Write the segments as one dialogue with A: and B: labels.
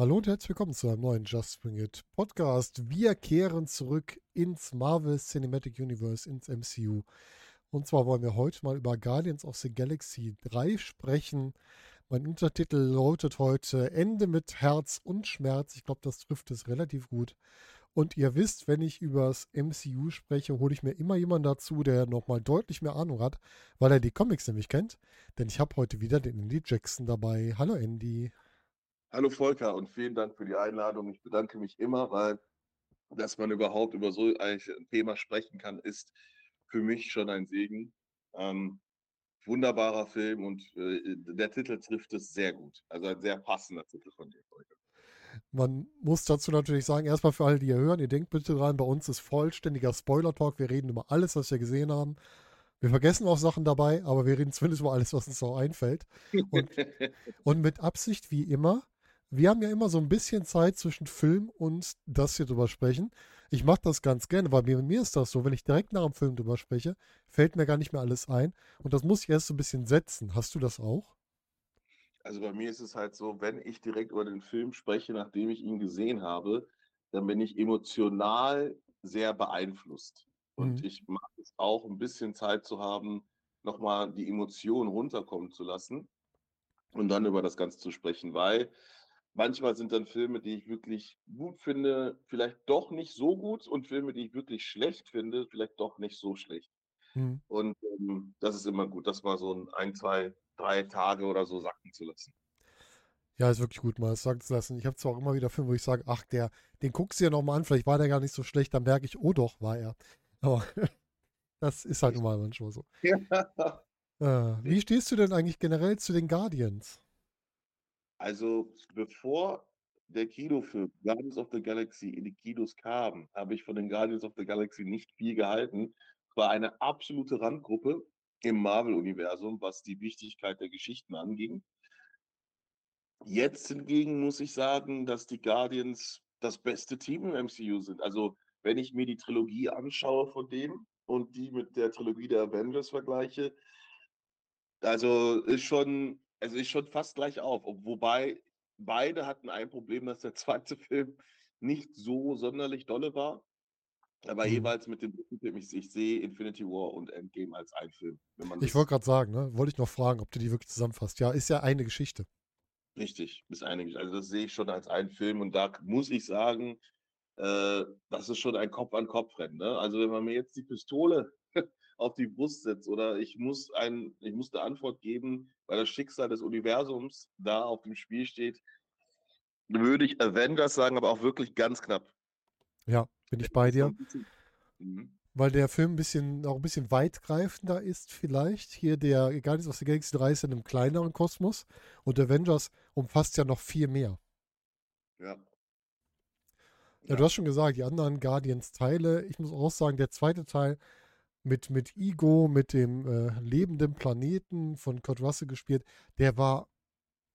A: Hallo und herzlich willkommen zu einem neuen Just Bring It Podcast. Wir kehren zurück ins Marvel Cinematic Universe, ins MCU. Und zwar wollen wir heute mal über Guardians of the Galaxy 3 sprechen. Mein Untertitel lautet heute Ende mit Herz und Schmerz. Ich glaube, das trifft es relativ gut. Und ihr wisst, wenn ich über das MCU spreche, hole ich mir immer jemanden dazu, der nochmal deutlich mehr Ahnung hat, weil er die Comics nämlich kennt. Denn ich habe heute wieder den Andy Jackson dabei. Hallo Andy.
B: Hallo Volker und vielen Dank für die Einladung. Ich bedanke mich immer, weil dass man überhaupt über so ein Thema sprechen kann, ist für mich schon ein Segen. Ähm, wunderbarer Film und äh, der Titel trifft es sehr gut. Also ein sehr passender Titel von dir, Volker.
A: Man muss dazu natürlich sagen, erstmal für alle, die hier hören, ihr denkt bitte dran, bei uns ist vollständiger Spoiler-Talk. Wir reden über alles, was wir gesehen haben. Wir vergessen auch Sachen dabei, aber wir reden zumindest über alles, was uns so einfällt. Und, und mit Absicht, wie immer, wir haben ja immer so ein bisschen Zeit zwischen Film und das hier drüber sprechen. Ich mache das ganz gerne, weil mir, mir ist das so, wenn ich direkt nach dem Film drüber spreche, fällt mir gar nicht mehr alles ein. Und das muss ich erst so ein bisschen setzen. Hast du das auch?
B: Also bei mir ist es halt so, wenn ich direkt über den Film spreche, nachdem ich ihn gesehen habe, dann bin ich emotional sehr beeinflusst. Und
A: Mhm.
B: ich mag es auch, ein bisschen Zeit zu haben, nochmal die Emotionen runterkommen zu lassen und dann über das Ganze zu sprechen, weil manchmal sind dann Filme, die ich wirklich gut finde, vielleicht doch nicht so gut und Filme, die ich wirklich schlecht finde, vielleicht doch nicht so schlecht.
A: Mhm.
B: Und ähm, das ist immer gut, das mal so ein, ein, zwei, drei Tage oder so sacken zu lassen.
A: Ja, ist wirklich gut, mal sagen zu lassen. Ich habe zwar auch immer wieder Filme, wo ich sage, ach, der, den guckst du ja nochmal an, vielleicht war der gar nicht so schlecht, dann merke ich, oh doch, war er. Aber das ist halt nun mal manchmal so.
B: Ja.
A: Äh, wie stehst du denn eigentlich generell zu den Guardians?
B: Also, bevor der Kinofilm Guardians of the Galaxy in die Kinos kam, habe ich von den Guardians of the Galaxy nicht viel gehalten. War eine absolute Randgruppe im Marvel-Universum, was die Wichtigkeit der Geschichten anging. Jetzt hingegen muss ich sagen, dass die Guardians das beste Team im MCU sind. Also, wenn ich mir die Trilogie anschaue von dem und die mit der Trilogie der Avengers vergleiche, also ist schon, also ist schon fast gleich auf. Ob- Wobei beide hatten ein Problem, dass der zweite Film nicht so sonderlich dolle war. Aber
A: Mhm.
B: jeweils mit dem dritten Film, ich, ich sehe Infinity War und Endgame als ein Film.
A: Ich wollte gerade sagen, ne? Wollte ich noch fragen, ob du die wirklich zusammenfasst. Ja, ist ja eine Geschichte.
B: richtig ist einige, also das sehe ich schon als einen Film und da muss ich sagen, äh, das ist schon ein Kopf-an-Kopf-Rennen. Ne? Also wenn man mir jetzt die Pistole auf die Brust setzt oder ich muss ein, ich muss eine Antwort geben, weil das Schicksal des Universums da auf dem Spiel steht, würde ich Avengers sagen, aber auch wirklich ganz knapp.
A: Ja, bin ich bei dir.
B: Mhm.
A: Weil der Film ein bisschen, auch ein bisschen weitgreifender ist, vielleicht. Hier der Guardians of the Galaxy 3 ist in einem kleineren Kosmos und Avengers umfasst ja noch viel mehr.
B: Ja.
A: Ja, du hast schon gesagt, die anderen Guardians-Teile, ich muss auch sagen, der zweite Teil mit, mit Ego, mit dem äh, lebenden Planeten von Kurt Russell gespielt, der war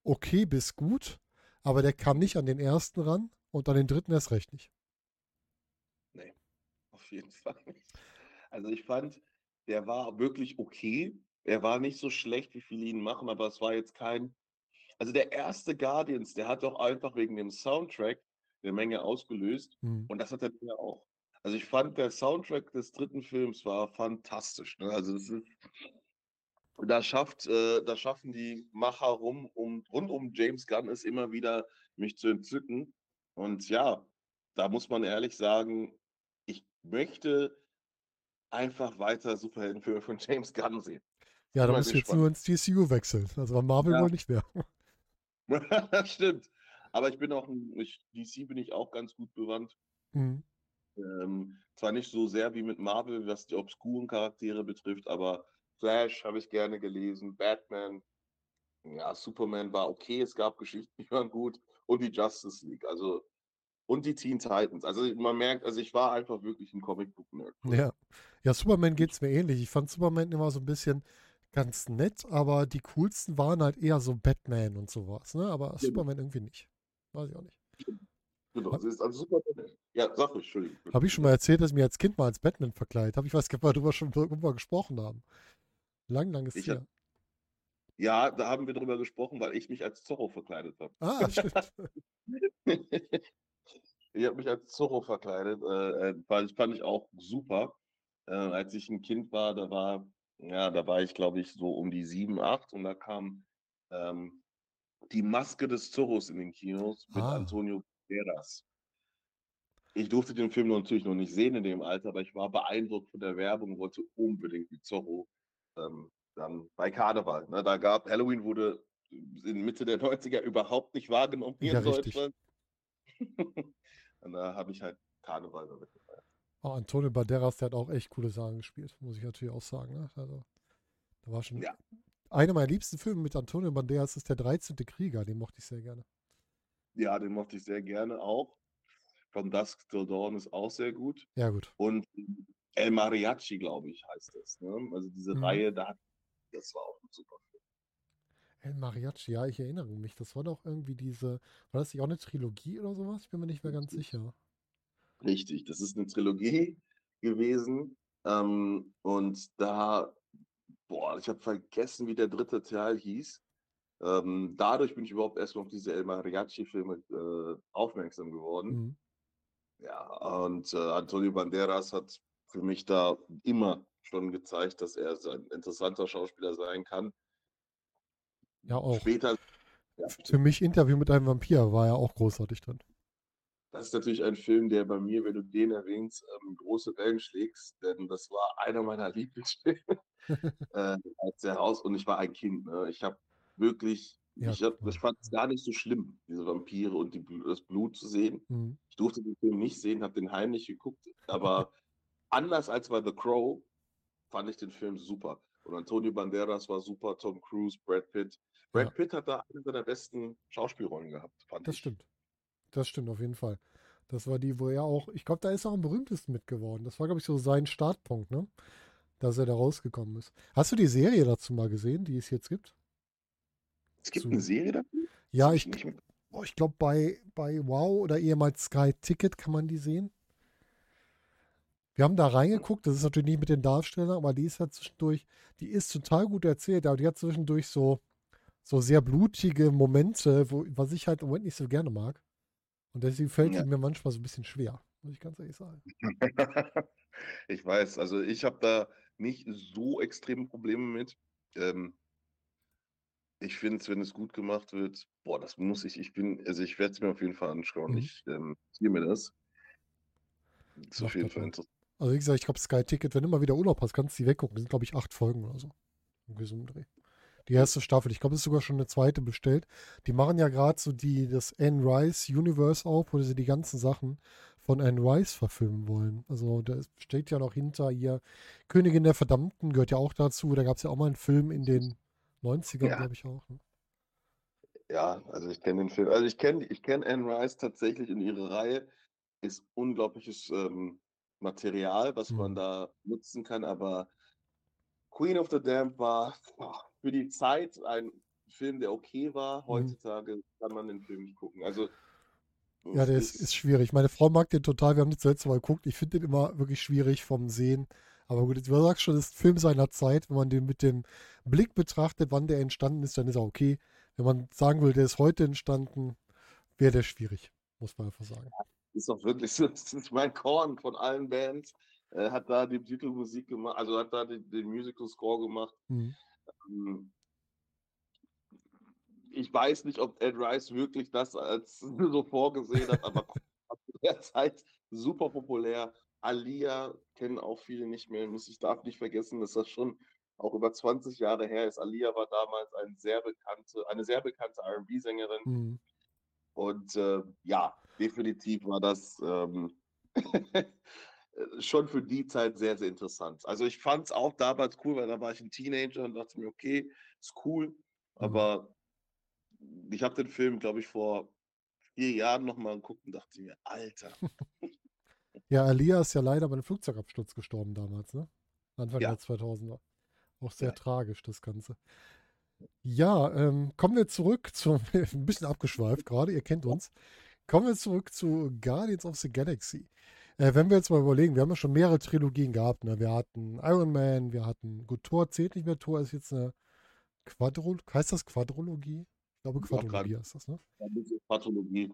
A: okay bis gut, aber der kam nicht an den ersten ran und an den dritten erst recht nicht.
B: Nee, auf jeden Fall nicht. Also ich fand, der war wirklich okay. Er war nicht so schlecht, wie viele ihn machen, aber es war jetzt kein. Also der erste Guardians, der hat doch einfach wegen dem Soundtrack eine Menge ausgelöst
A: Hm.
B: und das hat er ja auch. Also ich fand, der Soundtrack des dritten Films war fantastisch. Ne? Also es ist, da schafft, äh, da schaffen die Macher rum, um, rund um James Gunn es immer wieder, mich zu entzücken. Und ja, da muss man ehrlich sagen, ich möchte einfach weiter Superheldenfilme von James Gunn sehen.
A: Ja, da musst du jetzt nur ins DCU wechseln. Also an Marvel
B: Ja.
A: wohl nicht mehr.
B: Das stimmt. Aber ich bin auch, ein- ich, DC bin ich auch ganz gut bewandt.
A: Hm.
B: Ähm, zwar nicht so sehr wie mit Marvel, was die obskuren Charaktere betrifft, aber Flash habe ich gerne gelesen, Batman, ja, Superman war okay, es gab Geschichten, die waren gut und die Justice League, also und die Teen Titans. Also man merkt, also ich war einfach wirklich ein Comicbook-Nerd.
A: Ja. Ja, Superman geht es mir ähnlich. Ich fand Superman immer so ein bisschen ganz nett, aber die coolsten waren halt eher so Batman und sowas, ne? Aber Superman irgendwie nicht. Weiß ich auch nicht.
B: Genau, es ist also Superman. Ja, sag ruhig, Entschuldigung.
A: Habe ich schon mal erzählt, dass ich mir als Kind mal als Batman verkleidet habe? Ich weiß gar nicht, ob wir darüber schon drüber gesprochen haben. Lang, lang ist
B: Ich
A: her.
B: Ja, da haben wir drüber gesprochen, weil ich mich als Zorro verkleidet habe.
A: Ah, stimmt.
B: Ich habe mich als Zorro verkleidet. Äh, äh, fand, fand ich auch super. Äh, als ich ein Kind war, da war, ja, da war ich, glaube ich, so um die sieben, acht und da kam ähm, die Maske des Zorros in den Kinos mit
A: Ah.
B: Antonio Banderas. Ich durfte den Film natürlich noch nicht sehen in dem Alter, aber ich war beeindruckt von der Werbung und wollte unbedingt wie Zorro ähm, dann bei Karneval. Ne? Da gab Halloween wurde in Mitte der 90er überhaupt nicht wahrgenommen hier
A: Ja,
B: in
A: richtig.
B: Deutschland. und da habe ich halt Karneval damit gefeiert.
A: Oh, Antonio Banderas, der hat auch echt coole Sachen gespielt, muss ich natürlich auch sagen. Ne? Also, da war schon.
B: Ja.
A: Einer meiner liebsten Filme mit Antonio Banderas ist der 13. Krieger, den mochte ich sehr gerne.
B: Ja, den mochte ich sehr gerne auch. From Dusk Till Dawn ist auch sehr gut.
A: Ja, gut.
B: Und El Mariachi, glaube ich, heißt das. Ne? Also diese
A: Mhm.
B: Reihe, da hat, das war auch ein super Film.
A: El Mariachi, ja, ich erinnere mich. Das war doch irgendwie diese. War das nicht auch eine Trilogie oder sowas? Ich bin mir nicht mehr ganz sicher.
B: Richtig, das ist eine Trilogie gewesen. Ähm, und da, boah, ich habe vergessen, wie der dritte Teil hieß. Ähm, dadurch bin ich überhaupt erst mal auf diese El Mariachi-Filme äh, aufmerksam geworden.
A: Mhm.
B: Ja, und äh, Antonio Banderas hat für mich da immer schon gezeigt, dass er ein interessanter Schauspieler sein kann.
A: Ja, auch.
B: Später, ja,
A: Für mich Interview mit einem Vampir war ja auch großartig drin.
B: das ist natürlich ein Film, der bei mir, wenn du den erwähnst, ähm, große Wellen schlägst, denn das war einer meiner Lieblingsfilme, äh, als er raus und ich war ein Kind. Ne? Ich habe wirklich,
A: Ja,
B: ich, hab, fand es gar nicht so schlimm, diese Vampire und die, das Blut zu sehen.
A: Mhm.
B: Ich durfte den Film nicht sehen, habe den heimlich geguckt, aber anders als bei The Crow fand ich den Film super. Und Antonio Banderas war super, Tom Cruise, Brad Pitt. Brad
A: Ja.
B: Pitt hat da eine seiner besten Schauspielrollen gehabt, fand
A: Das
B: ich.
A: stimmt. Das stimmt auf jeden Fall. Das war die, wo er auch, ich glaube, da ist er auch am berühmtesten mit geworden. Das war, glaube ich, so sein Startpunkt, ne? Dass er da rausgekommen ist. Hast du die Serie dazu mal gesehen, die es jetzt gibt?
B: Es gibt
A: Zu-
B: eine Serie dafür?
A: Ja, ich, oh, ich glaube, bei, bei Wow oder ehemals Sky Ticket kann man die sehen. Wir haben da reingeguckt, das ist natürlich nicht mit den Darstellern, aber die ist ja zwischendurch, die ist total gut erzählt, aber die hat zwischendurch so, so sehr blutige Momente, wo, was ich halt im Moment nicht so gerne mag. Und deswegen fällt
B: Ja.
A: mir manchmal so ein bisschen schwer, muss ich ganz ehrlich sagen.
B: ich weiß, also ich habe da nicht so extreme Probleme mit. Ähm, ich finde es, wenn es gut gemacht wird, boah, das muss ich, ich bin, also ich werde es mir auf jeden Fall anschauen.
A: Mhm.
B: Ich ähm, ziehe mir das. Ist
A: Mach
B: auf jeden
A: das
B: Fall interessant.
A: Also wie gesagt, ich glaube Sky Ticket, wenn du mal wieder Urlaub hast, kannst du die weggucken. Das sind, glaube ich, acht Folgen oder so. Ein Dreh. Die erste Staffel. Ich glaube, es ist sogar schon eine zweite bestellt. Die machen ja gerade so die, das Anne Rice Universe auf, wo sie die ganzen Sachen von Anne Rice verfilmen wollen. Also da ist- steht ja noch hinter ihr Königin der Verdammten, gehört ja auch dazu. Da gab es ja auch mal einen Film in den 90ern,
B: Ja.
A: glaube ich auch. Ne?
B: Ja, also ich kenne den Film. Also ich kenne ich kenn Anne Rice tatsächlich in ihrer Reihe. Ist unglaubliches ähm, Material, was man
A: Mhm.
B: da nutzen kann, aber Queen of the Damned war boah, für die Zeit ein Film, der okay war.
A: Mhm.
B: Heutzutage kann man den Film nicht gucken. Also
A: Ja, der ist, ist schwierig. Meine Frau mag den total. Wir haben den zuletzt mal geguckt. Ich finde den immer wirklich schwierig vom Sehen. Aber gut, du sagst schon, das ist ein Film seiner Zeit. Wenn man den mit dem Blick betrachtet, wann der entstanden ist, dann ist er okay. Wenn man sagen will, der ist heute entstanden, wäre der schwierig. Muss man einfach sagen.
B: ist auch wirklich so, das ist mein Korn von allen Bands. Äh, hat da die Titelmusik gemacht, also hat da den, den Musical Score gemacht.
A: Mhm.
B: Ähm, Ich weiß nicht, ob Ed Rice wirklich das als so vorgesehen hat, aber zu der Zeit super populär. Alia kennen auch viele nicht mehr. Muss ich darf nicht vergessen, dass das schon auch über 20 Jahre her ist. Alia war damals ein sehr bekannte, eine sehr bekannte R&B-Sängerin.
A: Mhm.
B: Und äh, ja, definitiv war das ähm, schon für die Zeit sehr, sehr interessant. Also ich fand es auch damals cool, weil da war ich ein Teenager und dachte mir, okay, ist cool. Aber ich habe den Film, glaube ich, vor vier Jahren nochmal geguckt und dachte mir, Alter,
A: Ja, Alia ist ja leider bei einem Flugzeugabsturz gestorben damals, ne? Anfang
B: Ja.
A: der 2000er. Auch sehr
B: Ja.
A: tragisch, das Ganze. Ja, ähm, kommen wir zurück zu, ein bisschen abgeschweift gerade, ihr kennt uns. Kommen wir zurück zu Guardians of the Galaxy. Äh, wenn wir jetzt mal überlegen, wir haben ja schon mehrere Trilogien gehabt. Ne? Wir hatten Iron Man, wir hatten, gut, Thor zählt nicht mehr, Thor ist jetzt eine Quadro, heißt das Quadrologie? Ich glaube, Quadrologie
B: Ja,
A: heißt das, ne?
B: Pathologie.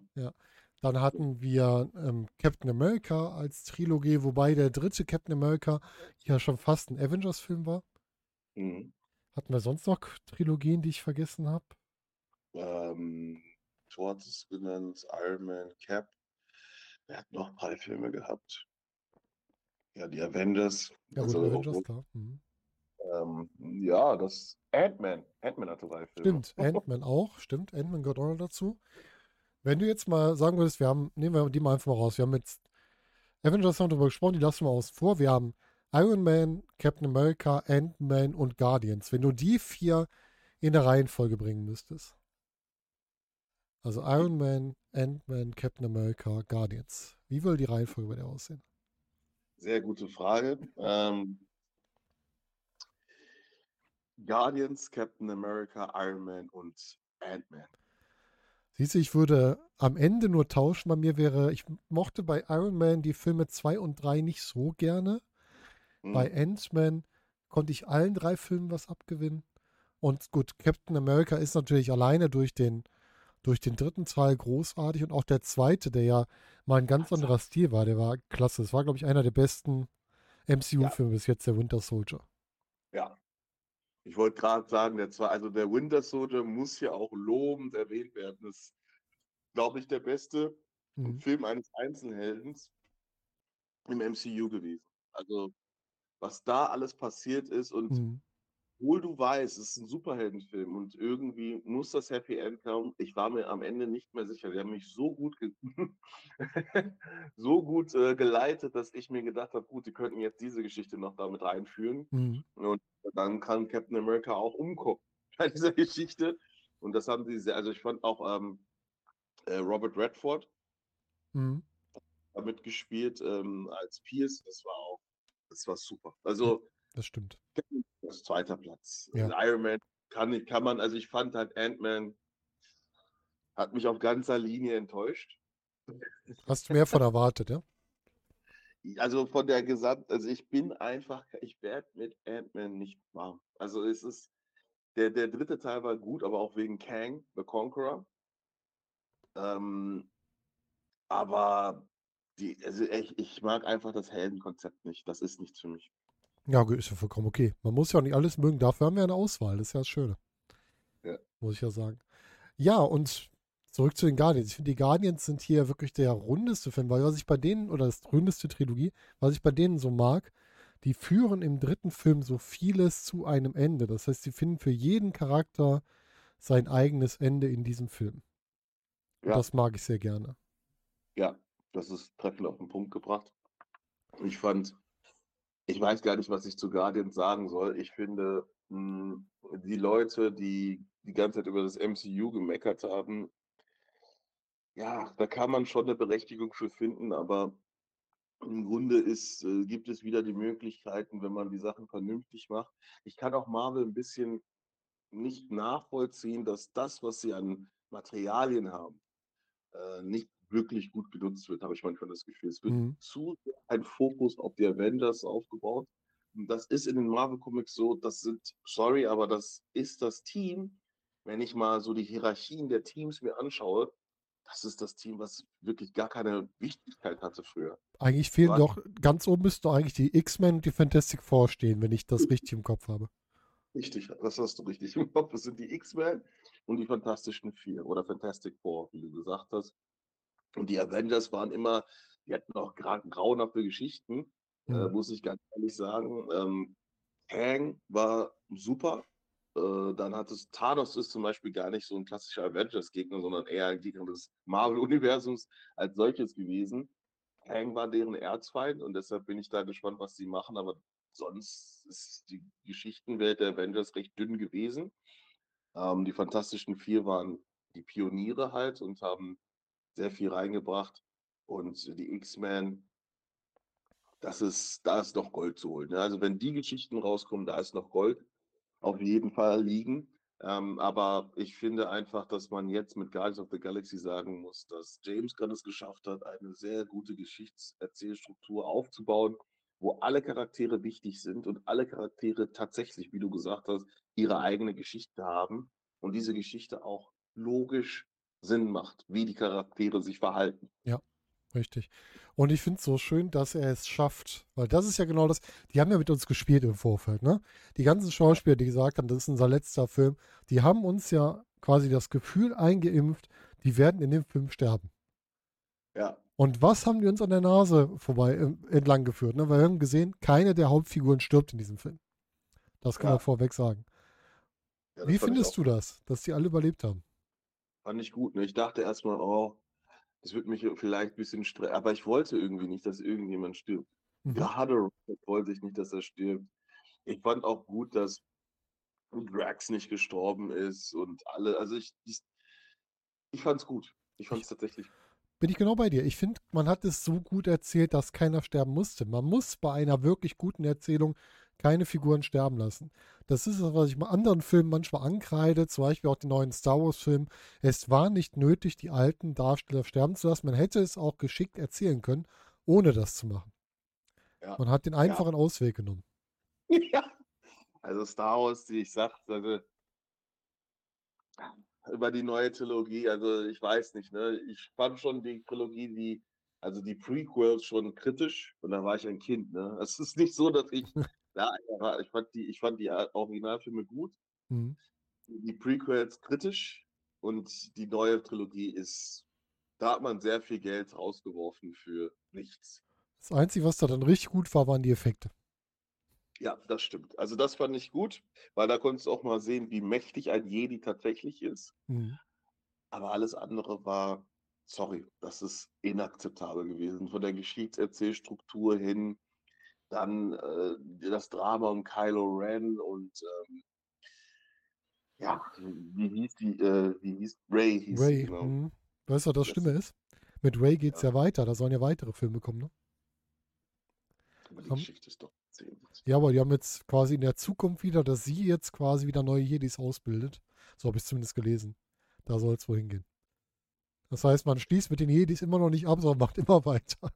A: Dann hatten wir ähm, Captain America als Trilogie, wobei der dritte Captain America ja schon fast ein Avengers-Film war.
B: Mhm.
A: Hatten wir sonst noch Trilogien, die ich vergessen habe?
B: Ähm, Thor hat es genannt, Iron Man, Cap. Er hat noch drei Filme gehabt. Ja, die Avengers.
A: Ja, gut,
B: also,
A: Avengers, klar. Mhm.
B: ähm, ja, das Ant-Man. Ant-Man hatte drei Filme.
A: Stimmt, Ant-Man auch, stimmt. Ant-Man gehört auch dazu. Wenn du jetzt mal sagen würdest, wir haben, nehmen wir die mal einfach mal raus. Wir haben jetzt Avengers haben darüber gesprochen, die lassen wir außen vor. Wir haben Iron Man, Captain America, Ant-Man und Guardians. Wenn du die vier in der Reihenfolge bringen müsstest. Also Iron Man, Ant-Man, Captain America, Guardians. Wie würde die Reihenfolge bei dir aussehen?
B: Sehr gute Frage. Ähm, Guardians, Captain America, Iron Man und Ant-Man.
A: Siehst du, ich würde am Ende nur tauschen. Bei mir wäre, ich mochte bei Iron Man die Filme 2 und 3 nicht so gerne.
B: Hm,
A: Bei Ant-Man konnte ich allen drei Filmen was abgewinnen. Und gut, Captain America ist natürlich alleine durch den, durch den dritten Teil großartig und auch der zweite, der ja mal ein ganz anderer Stil war, der war klasse. Es war, glaube ich, einer der besten MCU-Filme bis jetzt, der Winter Soldier.
B: Ich wollte gerade sagen, der zwei, also der Winter Soldier muss ja auch lobend erwähnt werden. Das ist, glaube ich, der beste
A: Mhm.
B: Film eines Einzelheldens im MCU gewesen. Also, was da alles passiert ist und
A: Mhm.
B: Obwohl du weißt, es ist ein Superheldenfilm und irgendwie muss das Happy End kommen, ich war mir am Ende nicht mehr sicher. Die haben mich so gut, so gut äh, geleitet, dass ich mir gedacht habe, gut, die könnten jetzt diese Geschichte noch damit reinführen.
A: Mhm.
B: Und dann kann Captain America auch umkommen bei dieser Geschichte. Und das haben sie sehr, also ich fand auch ähm, äh, Robert Redford
A: Mhm.
B: damit gespielt ähm, als Pierce. Das war auch, das war super. Also
A: Das stimmt.
B: das zweiter Platz.
A: Ja.
B: Also Iron Man kann, kann man, also ich fand halt Ant-Man hat mich auf ganzer Linie enttäuscht.
A: Hast du mehr von erwartet, ja?
B: Also von der Gesamt, also ich bin einfach, ich werde mit Ant-Man nicht warm. Also es ist, der, der dritte Teil war gut, aber auch wegen Kang, the Conqueror. Ähm, aber die, also ich, ich mag einfach das Heldenkonzept nicht. Das ist nichts für mich.
A: Ja, gut, ist ja vollkommen okay. Man muss ja auch nicht alles mögen. Dafür haben wir eine Auswahl. Das ist ja das Schöne.
B: Ja.
A: Muss ich ja sagen. Ja, und zurück zu den Guardians. Ich finde, die Guardians sind hier wirklich der rundeste Film, weil was ich bei denen, oder das rundeste Trilogie, was ich bei denen so mag, die führen im dritten Film so vieles zu einem Ende. Das heißt, sie finden für jeden Charakter sein eigenes Ende in diesem Film.
B: Ja.
A: das mag ich sehr gerne.
B: Ja, das ist treffend auf den Punkt gebracht. Ich fand, ich weiß gar nicht, was ich zu Guardians sagen soll. Ich finde, mh, die Leute, die die ganze Zeit über das MCU gemeckert haben, ja, da kann man schon eine Berechtigung für finden, aber im Grunde ist, äh, gibt es wieder die Möglichkeiten, wenn man die Sachen vernünftig macht. Ich kann auch Marvel ein bisschen nicht nachvollziehen, dass das, was sie an Materialien haben, äh, nicht wirklich gut genutzt wird, habe ich manchmal das Gefühl. Es wird
A: Mhm.
B: zu sehr ein Fokus auf die Avengers aufgebaut. Und das ist in den Marvel Comics so, das sind, sorry, aber das ist das Team, wenn ich mal so die Hierarchien der Teams mir anschaue, das ist das Team, was wirklich gar keine Wichtigkeit hatte früher.
A: Eigentlich fehlen
B: Was?
A: doch, ganz oben müssten doch eigentlich die X-Men und die Fantastic Four stehen, wenn ich das richtig im Kopf habe.
B: Richtig, das hast du richtig im Kopf. Das sind die X-Men und die Fantastischen Vier oder Fantastic Four, wie du gesagt hast. Und die Avengers waren immer, die hatten auch gra grauenhafte Geschichten, äh,
A: Mhm.
B: muss ich ganz ehrlich sagen. Ähm, Kang war super. Äh, dann hat es, Thanos ist zum Beispiel gar nicht so ein klassischer Avengers-Gegner, sondern eher ein Gegner des Marvel-Universums als solches gewesen. Kang war deren Erzfeind und deshalb bin ich da gespannt, was sie machen. Aber sonst ist die Geschichtenwelt der Avengers recht dünn gewesen. Ähm, die Fantastischen Vier waren die Pioniere halt und haben sehr viel reingebracht. Und die X-Men, das ist, da ist noch Gold zu holen. Ne? Also wenn die Geschichten rauskommen, da ist noch Gold auf jeden Fall liegen. Ähm, aber ich finde einfach, dass man jetzt mit Guardians of the Galaxy sagen muss, dass James Gunn es geschafft hat, eine sehr gute Geschichtserzählstruktur aufzubauen, wo alle Charaktere wichtig sind und alle Charaktere tatsächlich, wie du gesagt hast, ihre eigene Geschichte haben und diese Geschichte auch logisch Sinn macht, wie die Charaktere sich verhalten.
A: Ja, richtig. Und ich finde es so schön, dass er es schafft, weil das ist ja genau das, die haben ja mit uns gespielt im Vorfeld, ne? Die ganzen Schauspieler, die gesagt haben, das ist unser letzter Film, die haben uns ja quasi das Gefühl eingeimpft, die werden in dem Film sterben.
B: Ja.
A: Und was haben die uns an der Nase vorbei äh, entlang geführt? Ne? Weil wir haben gesehen, keine der Hauptfiguren stirbt in diesem Film. Das kann
B: Ja.
A: man vorweg sagen.
B: Ja,
A: Wie findest du das, dass die alle überlebt haben?
B: Fand ich gut. Ne? Ich dachte erstmal, oh, das wird mich vielleicht ein bisschen stressen. Aber ich wollte irgendwie nicht, dass irgendjemand stirbt.
A: Mhm.
B: Gerade Rocket wollte ich nicht, dass er stirbt. Ich fand auch gut, dass Drax nicht gestorben ist und alle. Also ich, ich, ich fand es gut. Ich fand es tatsächlich.
A: Bin ich genau bei dir. Ich finde, man hat es so gut erzählt, dass keiner sterben musste. Man muss bei einer wirklich guten Erzählung keine Figuren sterben lassen. Das ist es, was ich bei anderen Filmen manchmal ankreide, zum Beispiel auch den neuen Star Wars-Film. Es war nicht nötig, die alten Darsteller sterben zu lassen. Man hätte es auch geschickt erzählen können, ohne das zu machen.
B: Ja.
A: Man hat den einfachen Ausweg genommen.
B: ja. Also Star Wars, wie ich sagte, also über die neue Trilogie, also ich weiß nicht, ne? Ich fand schon die Trilogie, die, also die Prequels schon kritisch und da war ich ein Kind, ne? Es ist nicht so, dass ich, ja, ich fand die, ich fand die Originalfilme gut,
A: Mhm.
B: die Prequels kritisch und die neue Trilogie ist, da hat man sehr viel Geld rausgeworfen für nichts.
A: Das Einzige, was da dann richtig gut war, waren die Effekte.
B: Ja, das stimmt. Also das fand ich gut, weil da konntest du auch mal sehen, wie mächtig ein Jedi tatsächlich ist.
A: Mhm.
B: Aber alles andere war, sorry, das ist inakzeptabel gewesen. Von der Geschichtserzählstruktur hin, dann äh, das Drama um Kylo Ren und ähm, ja, wie hieß die, äh, wie hieß Ray hieß
A: Ray,
B: genau.
A: mhm. weißt du, was das Schlimme ist? Mit Ray geht es
B: Ja.
A: ja weiter. Da sollen ja weitere Filme kommen, ne?
B: Aber die
A: Haben-
B: Geschichte ist doch.
A: Ja, aber die haben jetzt quasi in der Zukunft wieder, dass sie jetzt quasi wieder neue Jedis ausbildet. So habe ich zumindest gelesen. Da soll es wohl hingehen. Das heißt, man schließt mit den Jedis immer noch nicht ab, sondern macht immer weiter.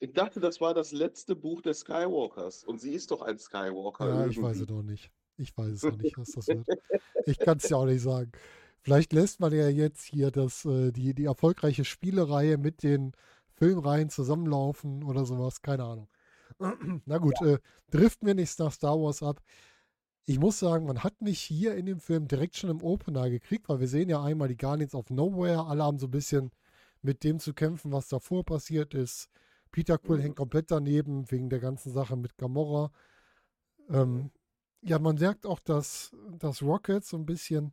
B: Ich dachte, das war das letzte Buch der Skywalkers. Und sie ist doch ein Skywalker.
A: Ja, ich weiß
B: irgendwie.
A: es noch nicht. Ich weiß es noch nicht, was das wird. Ich kann es ja auch nicht sagen. Vielleicht lässt man ja jetzt hier das, äh, die, die erfolgreiche Spielereihe mit den Filmreihen zusammenlaufen oder sowas. Keine Ahnung. Na gut, äh, driften wir nicht nach Star Wars ab. Ich muss sagen, man hat mich hier in dem Film direkt schon im Opener gekriegt, weil wir sehen ja einmal die Guardians of Nowhere. Alle haben so ein bisschen mit dem zu kämpfen, was davor passiert ist. Peter Quill
B: Mhm.
A: hängt komplett daneben wegen der ganzen Sache mit Gamora. Ähm, ja, man merkt auch, dass, dass Rocket so ein bisschen,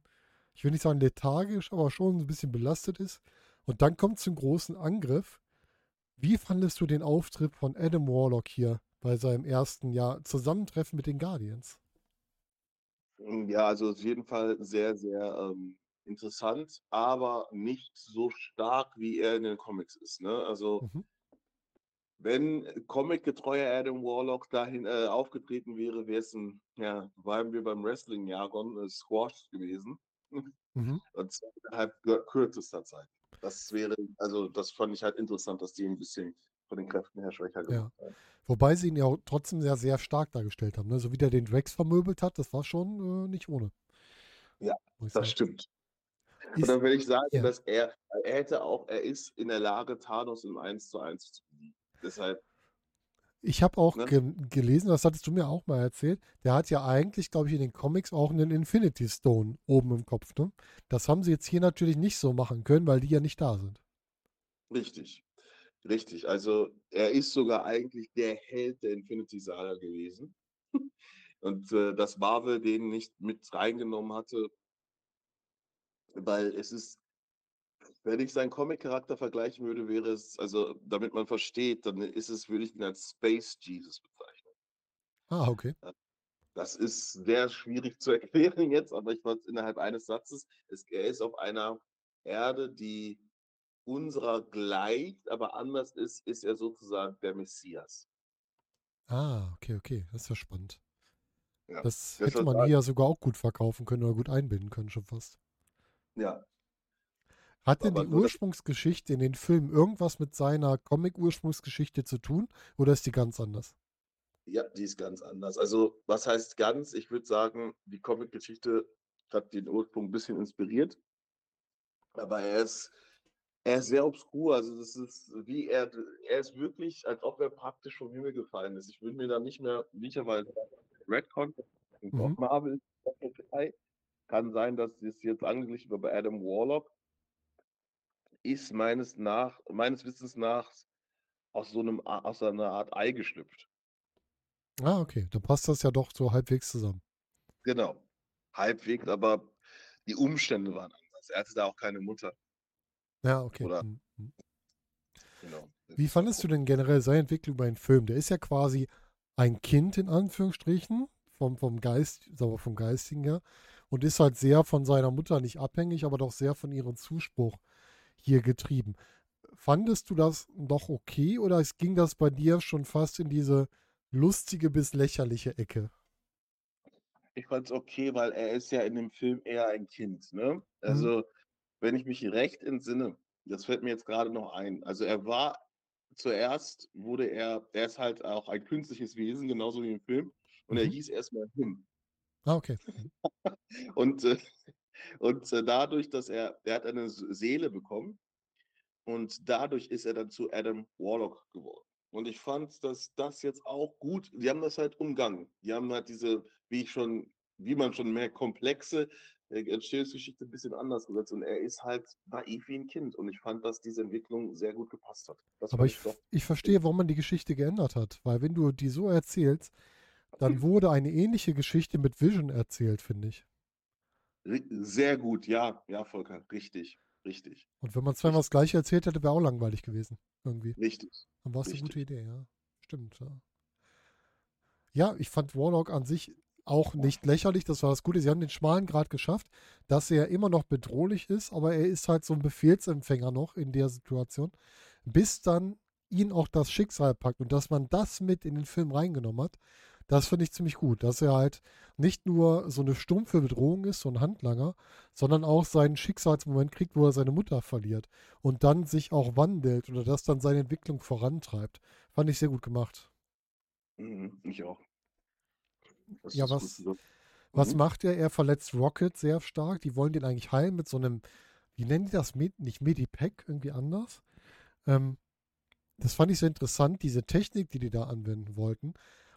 A: ich will nicht sagen lethargisch, aber schon ein bisschen belastet ist. Und dann kommt zum großen Angriff. Wie fandest du den Auftritt von Adam Warlock hier bei seinem ersten Jahr Zusammentreffen mit den Guardians?
B: Ja, also auf jeden Fall sehr, sehr ähm, interessant, aber nicht so stark, wie er in den Comics ist. Ne? Also,
A: Mhm.
B: Wenn Comic-getreuer Adam Warlock dahin äh, aufgetreten wäre, wäre es ein, ja, waren wir beim Wrestling-Jargon, äh, Squash gewesen.
A: Mhm.
B: Und zwar innerhalb kür- kürzester Zeit. Das wäre, also das fand ich halt interessant, dass die ihn ein bisschen von den Kräften her schwächer gemacht haben.
A: Wobei sie ihn ja auch trotzdem sehr, sehr stark dargestellt haben. Ne? So wie der den Drax vermöbelt hat, das war schon äh, nicht ohne.
B: Ja, Das
A: sagen.
B: stimmt. Und
A: Ist,
B: dann will ich sagen,
A: ja.
B: dass er, er hätte auch, er ist in der Lage, Thanos im 1 zu 1 zu besiegen. Deshalb,
A: Ich habe auch
B: Ne?
A: ge gelesen, das hattest du mir auch mal erzählt, der hat ja eigentlich, glaube ich, in den Comics auch einen Infinity Stone oben im Kopf. Ne? Das haben sie jetzt hier natürlich nicht so machen können, weil die ja nicht da sind.
B: richtig. Richtig. Also er ist sogar eigentlich der Held der Infinity Saga gewesen. Und äh, dass Marvel den nicht mit reingenommen hatte, weil es ist, wenn ich seinen Comic-Charakter vergleichen würde, wäre es, also damit man versteht, dann ist es, würde ich ihn als Space Jesus bezeichnen.
A: Ah, okay.
B: Das ist sehr schwierig zu erklären jetzt, aber ich fand es innerhalb eines Satzes. Es, er ist auf einer Erde, die unserer gleicht, aber anders ist, ist er sozusagen der Messias.
A: Ah, okay, okay. Das ist ja spannend.
B: Ja,
A: Das
B: das
A: hätte man hier ja sogar auch gut verkaufen können oder gut einbinden können, schon fast.
B: Ja,
A: Hat denn
B: Aber
A: die Ursprungsgeschichte in den Filmen irgendwas mit seiner Comic-Ursprungsgeschichte zu tun oder ist die ganz anders?
B: Ja, die ist ganz anders. Also, was heißt ganz? Ich würde sagen, die Comic-Geschichte hat den Ursprung ein bisschen inspiriert. Aber er ist, er ist sehr obskur. Also, das ist wie er, er ist wirklich, als ob er praktisch vom Himmel gefallen ist. Ich würde mir da nicht mehr sicher, weil Redcon
A: Mhm.
B: Marvel kann sein, dass das jetzt angeglichen wird bei Adam Warlock. Ist meines nach, meines Wissens nach aus so einem, aus einer Art Ei geschlüpft.
A: Ah, okay. Dann passt das ja doch so halbwegs zusammen.
B: Genau. Halbwegs, aber die Umstände waren anders. Er hatte da auch keine Mutter.
A: Ja, okay.
B: Oder-
A: Mhm.
B: Genau.
A: Wie fandest du denn generell seine Entwicklung bei dem Film? Der ist ja quasi ein Kind in Anführungsstrichen vom, vom Geist, sagen vom Geistigen her und ist halt sehr von seiner Mutter nicht abhängig, aber doch sehr von ihrem Zuspruch hier getrieben. Fandest du das doch okay oder es ging das bei dir schon fast in diese lustige bis lächerliche Ecke?
B: Ich fand es okay, weil er ist ja in dem Film eher ein Kind,
A: Mhm.
B: ne? Also, wenn ich mich recht entsinne, das fällt mir jetzt gerade noch ein. Also, er war zuerst wurde er er ist halt auch ein künstliches Wesen, genauso wie im Film, und er
A: Mhm.
B: hieß erst mal Him.
A: Ah, okay. Mhm.
B: Und, äh, und, äh, dadurch, dass er er hat eine Seele bekommen und dadurch ist er dann zu Adam Warlock geworden. Und ich fand, dass das jetzt auch gut die haben das halt umgangen. Die haben halt diese, wie ich schon wie man schon merkt, komplexe, äh, Entstehungsgeschichte 'n bisschen anders gesetzt und er ist halt naiv wie 'n Kind und ich fand, dass diese Entwicklung sehr gut gepasst hat. Das
A: Aber ich,
B: ich
A: verstehe, warum man die Geschichte geändert hat. Weil wenn du die so erzählst, dann wurde eine ähnliche Geschichte mit Vision erzählt, finde ich.
B: Sehr gut, ja, ja, Volker, richtig, richtig,
A: Und wenn man zweimal das gleiche erzählt hätte, wäre auch langweilig gewesen. Irgendwie.
B: richtig.
A: Dann war es eine gute. Idee, ja. Stimmt, ja. Ja, ich fand Warlock an sich auch nicht lächerlich, das war das Gute. Sie haben den schmalen Grad geschafft, dass er immer noch bedrohlich ist, aber er ist halt so ein Befehlsempfänger noch in der Situation, bis dann ihn auch das Schicksal packt und dass man das mit in den Film reingenommen hat, das finde ich ziemlich gut, dass er halt nicht nur so eine stumpfe Bedrohung ist, so ein Handlanger, sondern auch seinen Schicksalsmoment kriegt, wo er seine Mutter verliert und dann sich auch wandelt oder das dann seine Entwicklung vorantreibt. Fand ich sehr gut gemacht.
B: Mhm, ich auch. Das
A: Ja, was-
B: so.
A: Was
B: Mhm.
A: macht er? Er verletzt Rocket sehr stark. Die wollen den eigentlich heilen mit so einem, wie nennen die das? Med nicht Medipack, irgendwie anders. Ähm, das fand ich sehr interessant, diese Technik, die die da anwenden wollten.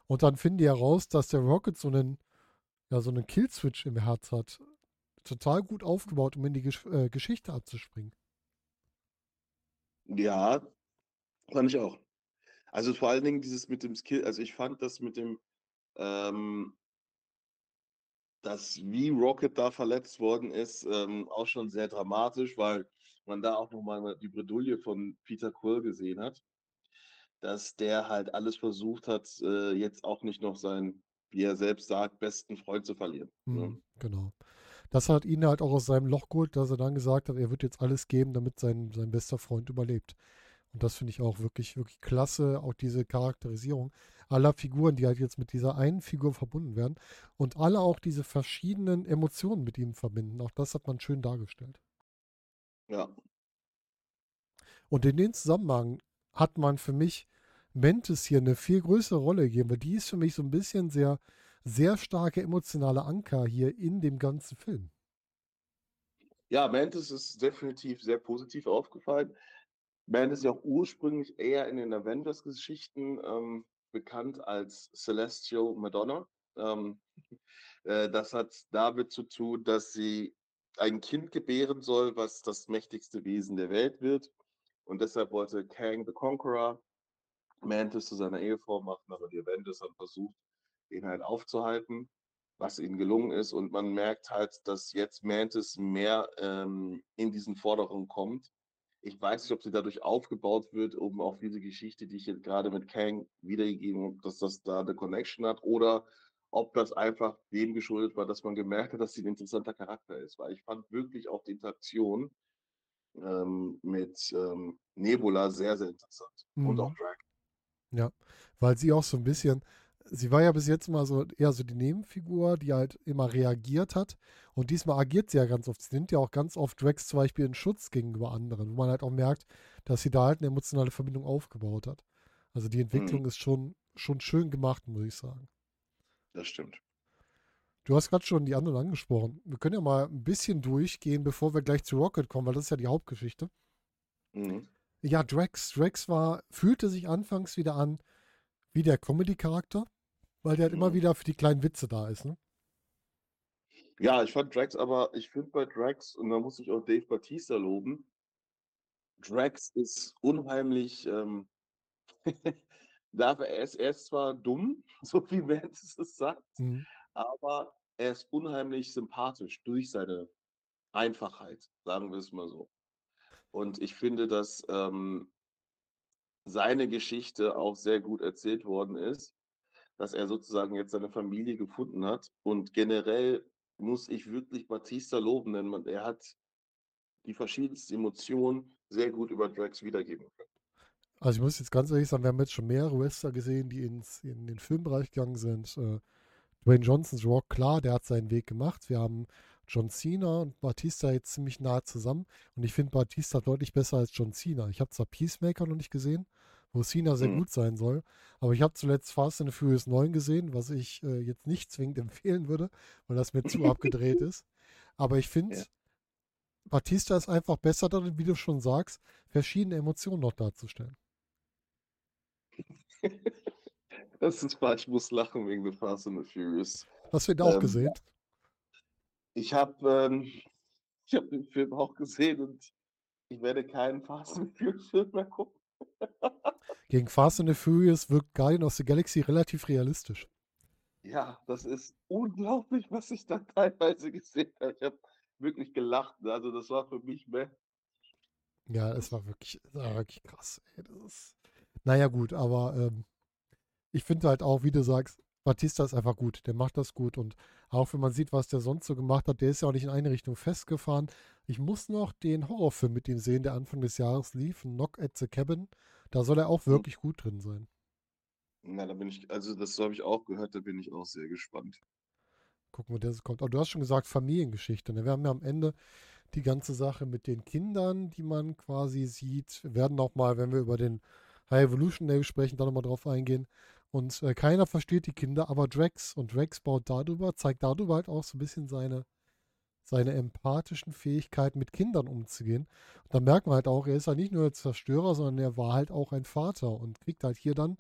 A: Und dann finden die heraus, dass der Rocket so einen, ja, so einen Killswitch im Herz hat. Total gut aufgebaut, um in die Gesch äh, Geschichte abzuspringen.
B: Ja, fand ich auch. Also, vor allen Dingen dieses mit dem Skill also, ich fand das mit dem, ähm dass wie Rocket da verletzt worden ist, ähm, auch schon sehr dramatisch, weil man da auch noch mal die Bredouille von Peter Quill gesehen hat, dass der halt alles versucht hat, äh, jetzt auch nicht noch seinen, wie er selbst sagt, besten Freund zu verlieren, ne?
A: Mhm, genau. Das hat ihn halt auch aus seinem Loch geholt, dass er dann gesagt hat, er wird jetzt alles geben, damit sein, sein bester Freund überlebt. Und das finde ich auch wirklich, wirklich klasse, auch diese Charakterisierung aller Figuren, die halt jetzt mit dieser einen Figur verbunden werden und alle auch diese verschiedenen Emotionen mit ihm verbinden. Auch das hat man schön dargestellt.
B: Ja.
A: Und in dem Zusammenhang hat man für mich Mantis hier eine viel größere Rolle gegeben, weil die ist für mich so ein bisschen sehr, sehr starke emotionale Anker hier in dem ganzen Film.
B: Ja, Mantis ist definitiv sehr positiv aufgefallen. Mantis ist ja auch ursprünglich eher in den Avengers-Geschichten, ähm, bekannt als Celestial Madonna. Ähm, äh, das hat damit zu tun, dass sie ein Kind gebären soll, was das mächtigste Wesen der Welt wird. Und deshalb wollte Kang the Conqueror Mantis zu seiner Ehefrau machen, aber die Avengers haben versucht, ihn halt aufzuhalten, was ihnen gelungen ist. Und man merkt halt, dass jetzt Mantis mehr ähm, in diesen Forderungen kommt. Ich weiß nicht, ob sie dadurch aufgebaut wird, um auch diese Geschichte, die ich jetzt gerade mit Kang wiedergegeben habe, dass das da eine Connection hat oder ob das einfach dem geschuldet war, dass man gemerkt hat, dass sie ein interessanter Charakter ist. Weil ich fand wirklich auch die Interaktion ähm, mit ähm, Nebula sehr, sehr interessant. Und
A: Mhm.
B: auch Drax.
A: Ja, weil sie auch so ein bisschen, sie war ja bis jetzt immer so eher so die Nebenfigur, die halt immer reagiert hat. Und diesmal agiert sie ja ganz oft. Sie nimmt ja auch ganz oft Drax zum Beispiel in Schutz gegenüber anderen, wo man halt auch merkt, dass sie da halt eine emotionale Verbindung aufgebaut hat. Also die Entwicklung ist schon, schon schön gemacht, muss ich sagen.
B: Das stimmt.
A: Du hast gerade schon die anderen angesprochen. Wir können ja mal ein bisschen durchgehen, bevor wir gleich zu Rocket kommen, weil das ist ja die Hauptgeschichte.
B: Mhm.
A: Ja, Drax. Drax war, fühlte sich anfangs wieder an wie der Comedy-Charakter, weil der halt immer
B: Mhm.
A: wieder für die kleinen Witze da ist. Ne?
B: Ja, ich fand Drax, aber ich finde bei Drax, und da muss ich auch Dave Batista loben, Drax ist unheimlich, ähm, er, ist, er ist zwar dumm, so wie Vance es sagt,
A: Mhm.
B: aber er ist unheimlich sympathisch durch seine Einfachheit, sagen wir es mal so. Und ich finde, dass ähm, seine Geschichte auch sehr gut erzählt worden ist, dass er sozusagen jetzt seine Familie gefunden hat. Und generell muss ich wirklich Batista loben, denn er hat die verschiedensten Emotionen sehr gut über Drax wiedergeben können.
A: Also ich muss jetzt ganz ehrlich sagen, wir haben jetzt schon mehrere Wrestler gesehen, die ins, in den Filmbereich gegangen sind. Äh, Dwayne Johnsons Rock, klar, der hat seinen Weg gemacht. Wir haben John Cena und Batista jetzt ziemlich nah zusammen. Und ich finde Batista deutlich besser als John Cena. Ich habe zwar Peacemaker noch nicht gesehen, wo Cena sehr
B: Mhm.
A: gut sein soll, aber ich habe zuletzt Fast and the Furious 9 gesehen, was ich äh, jetzt nicht zwingend empfehlen würde, weil das mir zu abgedreht ist. Aber ich finde,
B: Ja.
A: Batista ist einfach besser darin, wie du schon sagst, verschiedene Emotionen noch darzustellen.
B: Das ist wahr, ich muss lachen wegen The Fast and the Furious.
A: Hast du ihn auch
B: Ähm,
A: gesehen?
B: Ich habe ähm, ich hab den Film auch gesehen und ich werde keinen Fast and the Furious Film mehr gucken.
A: Gegen Fast and the Furious wirkt Guardian of the Galaxy relativ realistisch.
B: Ja, das ist unglaublich, was ich da teilweise gesehen habe. Ich habe wirklich gelacht. Also das war für mich mehr.
A: Ja, es war wirklich, es war wirklich krass. Ey, das ist, naja, gut, aber ähm, ich finde halt auch, wie du sagst, Batista ist einfach gut. Der macht das gut. Und auch wenn man sieht, was der sonst so gemacht hat, der ist ja auch nicht in eine Richtung festgefahren. Ich muss noch den Horrorfilm mit ihm sehen, der Anfang des Jahres lief, Knock at the Cabin. Da soll er auch
B: Mhm.
A: wirklich gut drin sein.
B: Na, da bin ich, also das habe ich auch gehört, da bin ich auch sehr gespannt.
A: Gucken, wo der so kommt. Aber du hast schon gesagt, Familiengeschichte. Ne? Wir haben ja am Ende die ganze Sache mit den Kindern, die man quasi sieht. Wir werden auch mal, wenn wir über den High Evolution Day sprechen, da nochmal drauf eingehen. Und äh, keiner versteht die Kinder, aber Drax. Und Drax baut darüber, zeigt darüber halt auch so ein bisschen seine, seine empathischen Fähigkeiten, mit Kindern umzugehen. Und da merkt man halt auch, er ist halt nicht nur ein Zerstörer, sondern er war halt auch ein Vater und kriegt halt hier dann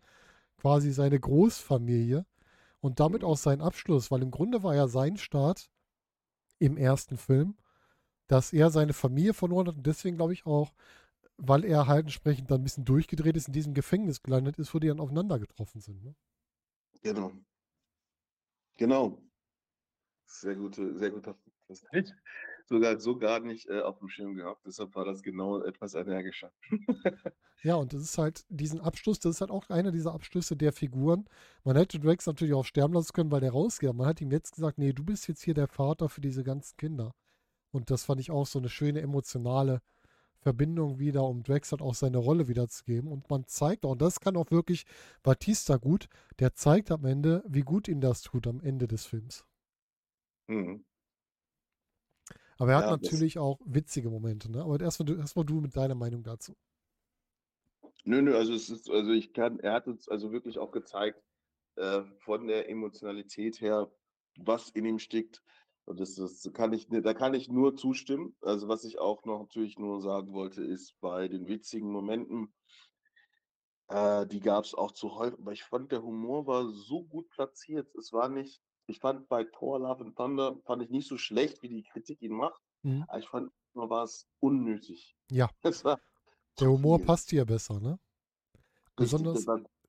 A: quasi seine Großfamilie und damit auch seinen Abschluss, weil im Grunde war ja sein Start im ersten Film, dass er seine Familie verloren hat und deswegen glaube ich auch, weil er halt entsprechend dann ein bisschen durchgedreht ist, in diesem Gefängnis gelandet ist, wo die dann aufeinander getroffen sind. Ne?
B: Genau. Genau. Sehr gute, sehr guter Punkt. Das hätte ich sogar so gar nicht äh, auf dem Schirm gehabt. Deshalb war das genau etwas energischer.
A: Ja, und das ist halt diesen Abschluss, das ist halt auch einer dieser Abschlüsse der Figuren. Man hätte Drax natürlich auch sterben lassen können, weil der rausgeht. Aber Man hat ihm jetzt gesagt, nee, du bist jetzt hier der Vater für diese ganzen Kinder. Und das fand ich auch so eine schöne emotionale Verbindung wieder, um Drax halt auch seine Rolle wiederzugeben. Und man zeigt auch, und das kann auch wirklich Batista gut, der zeigt am Ende, wie gut ihm das tut am Ende des Films.
B: Mhm.
A: Aber er hat
B: Ja,
A: natürlich auch witzige Momente, ne? Aber erstmal du, erstmal du mit deiner Meinung dazu.
B: Nö, nö, also es ist, also ich kann, er hat uns also wirklich auch gezeigt, äh, von der Emotionalität her, was in ihm steckt. Und das, das kann ich, da kann ich nur zustimmen. Also was ich auch noch natürlich nur sagen wollte, ist bei den witzigen Momenten, äh, die gab es auch zu häufig, aber ich fand, der Humor war so gut platziert. Es war nicht, ich fand bei Thor Love and Thunder, fand ich nicht so schlecht, wie die Kritik ihn macht,
A: Mhm.
B: aber ich fand, nur war es unnötig.
A: Ja. Der Humor passt hier besser, ne? Besonders-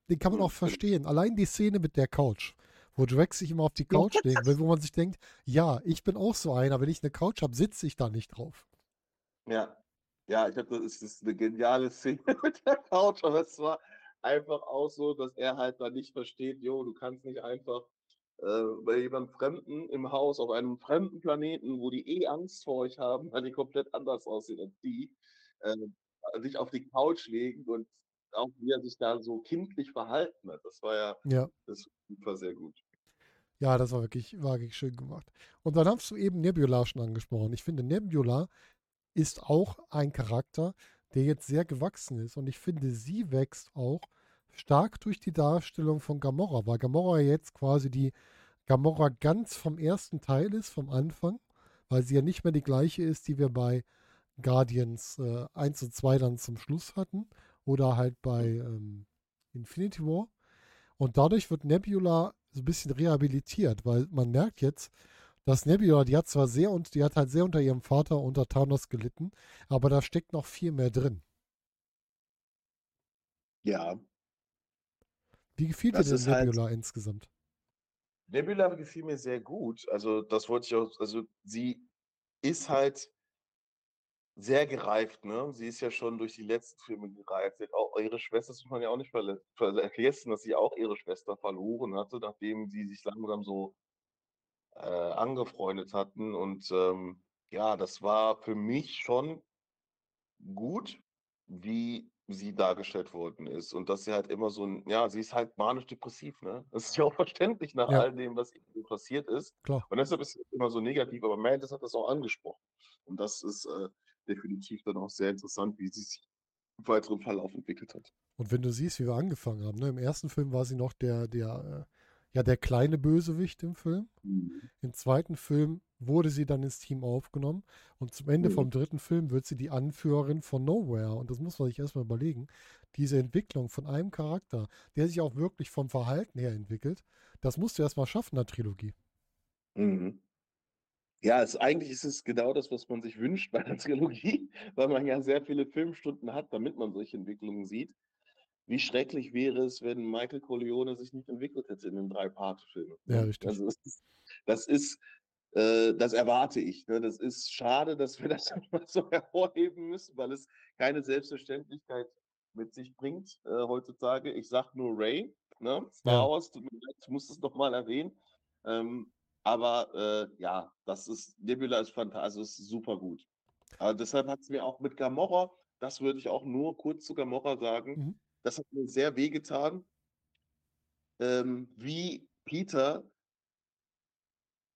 A: Den kann man auch verstehen. Allein die Szene mit der Couch, wo Drax sich immer auf die Couch legen will, wo man sich denkt, ja, ich bin auch so einer, wenn ich eine Couch habe, sitze ich da nicht drauf.
B: Ja, ja, ich glaube, das ist, das ist eine geniale Szene mit der Couch, aber es war einfach auch so, dass er halt da nicht versteht, jo, du kannst nicht einfach äh, bei jemandem Fremden im Haus auf einem fremden Planeten, wo die eh Angst vor euch haben, weil die komplett anders aussehen als die, äh, sich auf die Couch legen und auch wie er sich da so kindlich verhalten hat. Das war ja,
A: Ja,
B: das war sehr gut.
A: Ja, das war wirklich, war wirklich schön gemacht. Und dann hast du eben Nebula schon angesprochen. Ich finde, Nebula ist auch ein Charakter, der jetzt sehr gewachsen ist. Und ich finde, sie wächst auch stark durch die Darstellung von Gamora, weil Gamora jetzt quasi die Gamora ganz vom ersten Teil ist, vom Anfang, weil sie ja nicht mehr die gleiche ist, die wir bei Guardians äh, 1 und 2 dann zum Schluss hatten oder halt bei ähm, Infinity War. Und dadurch wird Nebula so ein bisschen rehabilitiert, weil man merkt jetzt, dass Nebula, die hat zwar sehr und die hat halt sehr unter ihrem Vater unter Thanos gelitten, aber da steckt noch viel mehr drin.
B: Ja.
A: Wie gefiel dir denn halt Nebula halt, insgesamt?
B: Nebula gefiel mir sehr gut. Also, das wollte ich auch, also sie ist halt sehr gereift, ne? Sie ist ja schon durch die letzten Filme gereift. Sie hat auch ihre Schwester, das muss man ja auch nicht vergessen, dass sie auch ihre Schwester verloren hatte, nachdem sie sich langsam so äh, angefreundet hatten. Und ähm, ja, das war für mich schon gut, wie sie dargestellt worden ist. Und dass sie halt immer so ein, ja, sie ist halt manisch-depressiv, ne? Das ist ja auch verständlich nach ja. all dem, was passiert ist.
A: Klar.
B: Und deshalb ist es immer so negativ, aber Mantis hat das auch angesprochen. Und das ist äh, definitiv dann auch sehr interessant, wie sie sich im weiteren Verlauf entwickelt hat.
A: Und wenn du siehst, wie wir angefangen haben, ne? im ersten Film war sie noch der, der, äh, ja, der kleine Bösewicht im Film. Mhm. Im zweiten Film wurde sie dann ins Team aufgenommen und zum Ende mhm. vom dritten Film wird sie die Anführerin von Nowhere. Und das muss man sich erstmal überlegen. Diese Entwicklung von einem Charakter, der sich auch wirklich vom Verhalten her entwickelt, das musst du erstmal schaffen in der Trilogie.
B: Mhm. Ja, es, eigentlich ist es genau das, was man sich wünscht bei der Trilogie, weil man ja sehr viele Filmstunden hat, damit man solche Entwicklungen sieht. Wie schrecklich wäre es, wenn Michael Corleone sich nicht entwickelt hätte in den drei Part-Filmen.
A: Ja, richtig.
B: Also das ist, das, ist, äh, das erwarte ich. Ne? Das ist schade, dass wir das mal so hervorheben müssen, weil es keine Selbstverständlichkeit mit sich bringt äh, heutzutage. Ich sage nur Ray, ne? Star ja. Wars, ich muss es nochmal erwähnen. Ähm, aber äh, ja, das ist, Nebula ist fantastisch, also ist super gut. Aber deshalb hat es mir auch mit Gamora, das würde ich auch nur kurz zu Gamora sagen, mhm. das hat mir sehr wehgetan, ähm, wie Peter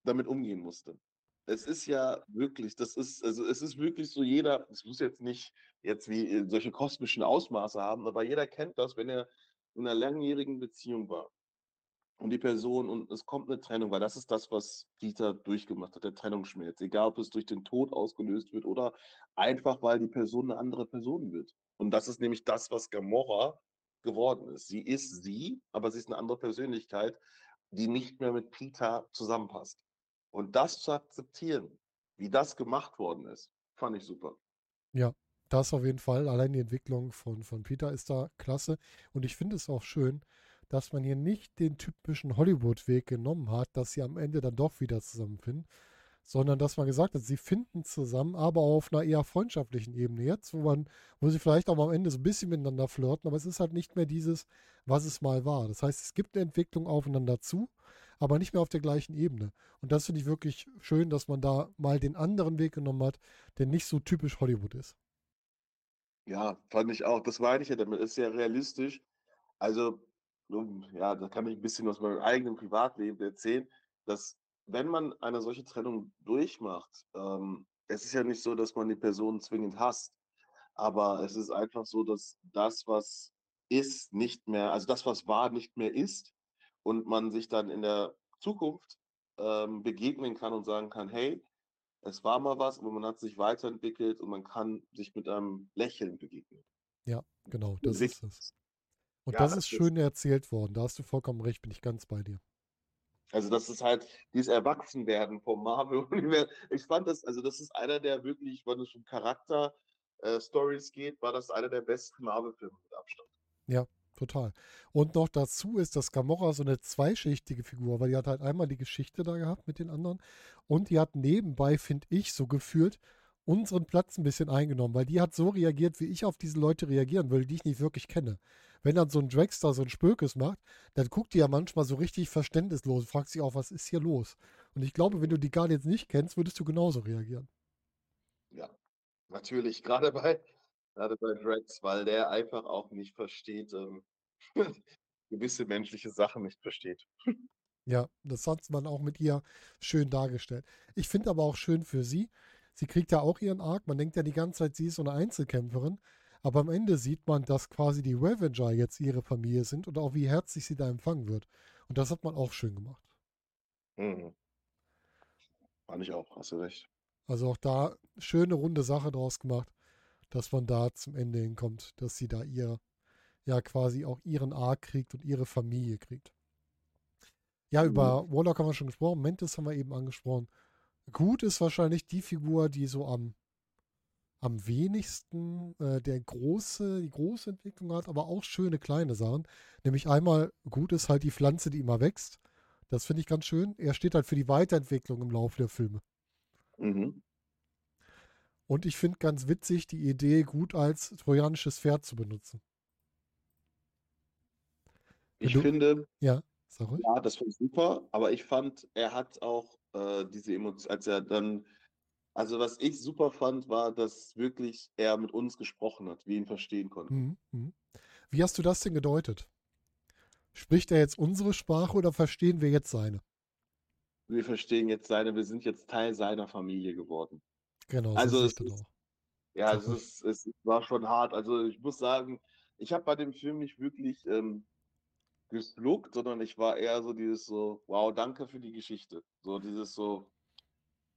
B: damit umgehen musste. Es ist ja wirklich, das ist, also es ist wirklich so, jeder, es muss jetzt nicht jetzt wie äh, solche kosmischen Ausmaße haben, aber jeder kennt das, wenn er in einer langjährigen Beziehung war und die Person und es kommt eine Trennung, weil das ist das, was Dieter durchgemacht hat, der Trennungsschmerz. Egal, ob es durch den Tod ausgelöst wird oder einfach, weil die Person eine andere Person wird. Und das ist nämlich das, was Gamora geworden ist. Sie ist sie, aber sie ist eine andere Persönlichkeit, die nicht mehr mit Peter zusammenpasst. Und das zu akzeptieren, wie das gemacht worden ist, fand ich super.
A: Ja, das auf jeden Fall. Allein die Entwicklung von, von Peter ist da klasse. Und ich finde es auch schön, dass man hier nicht den typischen Hollywood-Weg genommen hat, dass sie am Ende dann doch wieder zusammenfinden, sondern dass man gesagt hat, sie finden zusammen, aber auf einer eher freundschaftlichen Ebene jetzt, wo man, wo sie vielleicht auch am Ende so ein bisschen miteinander flirten, aber es ist halt nicht mehr dieses, was es mal war. Das heißt, es gibt eine Entwicklung aufeinander zu, aber nicht mehr auf der gleichen Ebene. Und das finde ich wirklich schön, dass man da mal den anderen Weg genommen hat, der nicht so typisch Hollywood ist.
B: Ja, fand ich auch. Das meine ich ja damit. Ist ja realistisch. Also ja, da kann ich ein bisschen aus meinem eigenen Privatleben erzählen, dass wenn man eine solche Trennung durchmacht, ähm, es ist ja nicht so, dass man die Person zwingend hasst, aber es ist einfach so, dass das, was ist, nicht mehr, also das, was war, nicht mehr ist und man sich dann in der Zukunft ähm, begegnen kann und sagen kann, hey, es war mal was, aber man hat sich weiterentwickelt und man kann sich mit einem Lächeln begegnen.
A: Ja, genau, das ist es. Und ja, das, das, ist schön ist, erzählt worden. Da hast du vollkommen recht, bin ich ganz bei dir.
B: Also das ist halt dieses Erwachsenwerden vom Marvel-Universum. Ich fand das, also das ist einer der wirklich, wenn es um Charakter-Stories äh, geht, war das einer der besten Marvel-Filme mit Abstand.
A: Ja, total. Und noch dazu ist, dass Gamora so eine zweischichtige Figur, weil die hat halt einmal die Geschichte da gehabt mit den anderen und die hat nebenbei, finde ich, so gefühlt unseren Platz ein bisschen eingenommen, weil die hat so reagiert, wie ich auf diese Leute reagieren würde, die ich nicht wirklich kenne wenn dann so ein Dragster so ein Spökes macht, dann guckt die ja manchmal so richtig verständnislos und fragt sich auch, was ist hier los? Und ich glaube, wenn du die gar jetzt nicht kennst, würdest du genauso reagieren.
B: Ja, natürlich. Gerade bei, gerade bei Drax, weil der einfach auch nicht versteht, ähm, gewisse menschliche Sachen nicht versteht.
A: Ja, das hat man auch mit ihr schön dargestellt. Ich finde aber auch schön für sie, sie kriegt ja auch ihren Arc. Man denkt ja die ganze Zeit, sie ist so eine Einzelkämpferin. Aber am Ende sieht man, dass quasi die Revenger jetzt ihre Familie sind und auch wie herzlich sie da empfangen wird. Und das hat man auch schön gemacht.
B: Mhm. Fand ich auch, hast du recht.
A: Also auch da schöne runde Sache draus gemacht, dass man da zum Ende hinkommt, dass sie da ihr, ja quasi auch ihren Arc kriegt und ihre Familie kriegt. Ja,
B: Mhm.
A: über Warlock haben wir schon gesprochen, Mantis haben wir eben angesprochen. Gut ist wahrscheinlich die Figur, die so am, am wenigsten äh, der große, die große Entwicklung hat, aber auch schöne kleine Sachen. Nämlich einmal gut ist halt die Pflanze, die immer wächst. Das finde ich ganz schön. Er steht halt für die Weiterentwicklung im Laufe der Filme.
B: Mhm.
A: Und ich finde ganz witzig die Idee, gut als trojanisches Pferd zu benutzen.
B: Ich
A: du-
B: finde,
A: Ja, ruhig.
B: ja, das war super, aber ich fand, er hat auch äh, diese Emotion, als er dann, also was ich super fand, war, dass wirklich er mit uns gesprochen hat, wir ihn verstehen konnten.
A: Mhm, mhm. Wie hast du das denn gedeutet? Spricht er jetzt unsere Sprache oder verstehen wir jetzt seine?
B: Wir verstehen jetzt seine, wir sind jetzt Teil seiner Familie geworden.
A: Genau,
B: Also
A: so
B: es ist-
A: auch.
B: Ja,
A: Sag
B: es, ist, es war schon hart. Also ich muss sagen, ich habe bei dem Film nicht wirklich ähm, geschluckt, sondern ich war eher so dieses so, wow, danke für die Geschichte. So dieses so,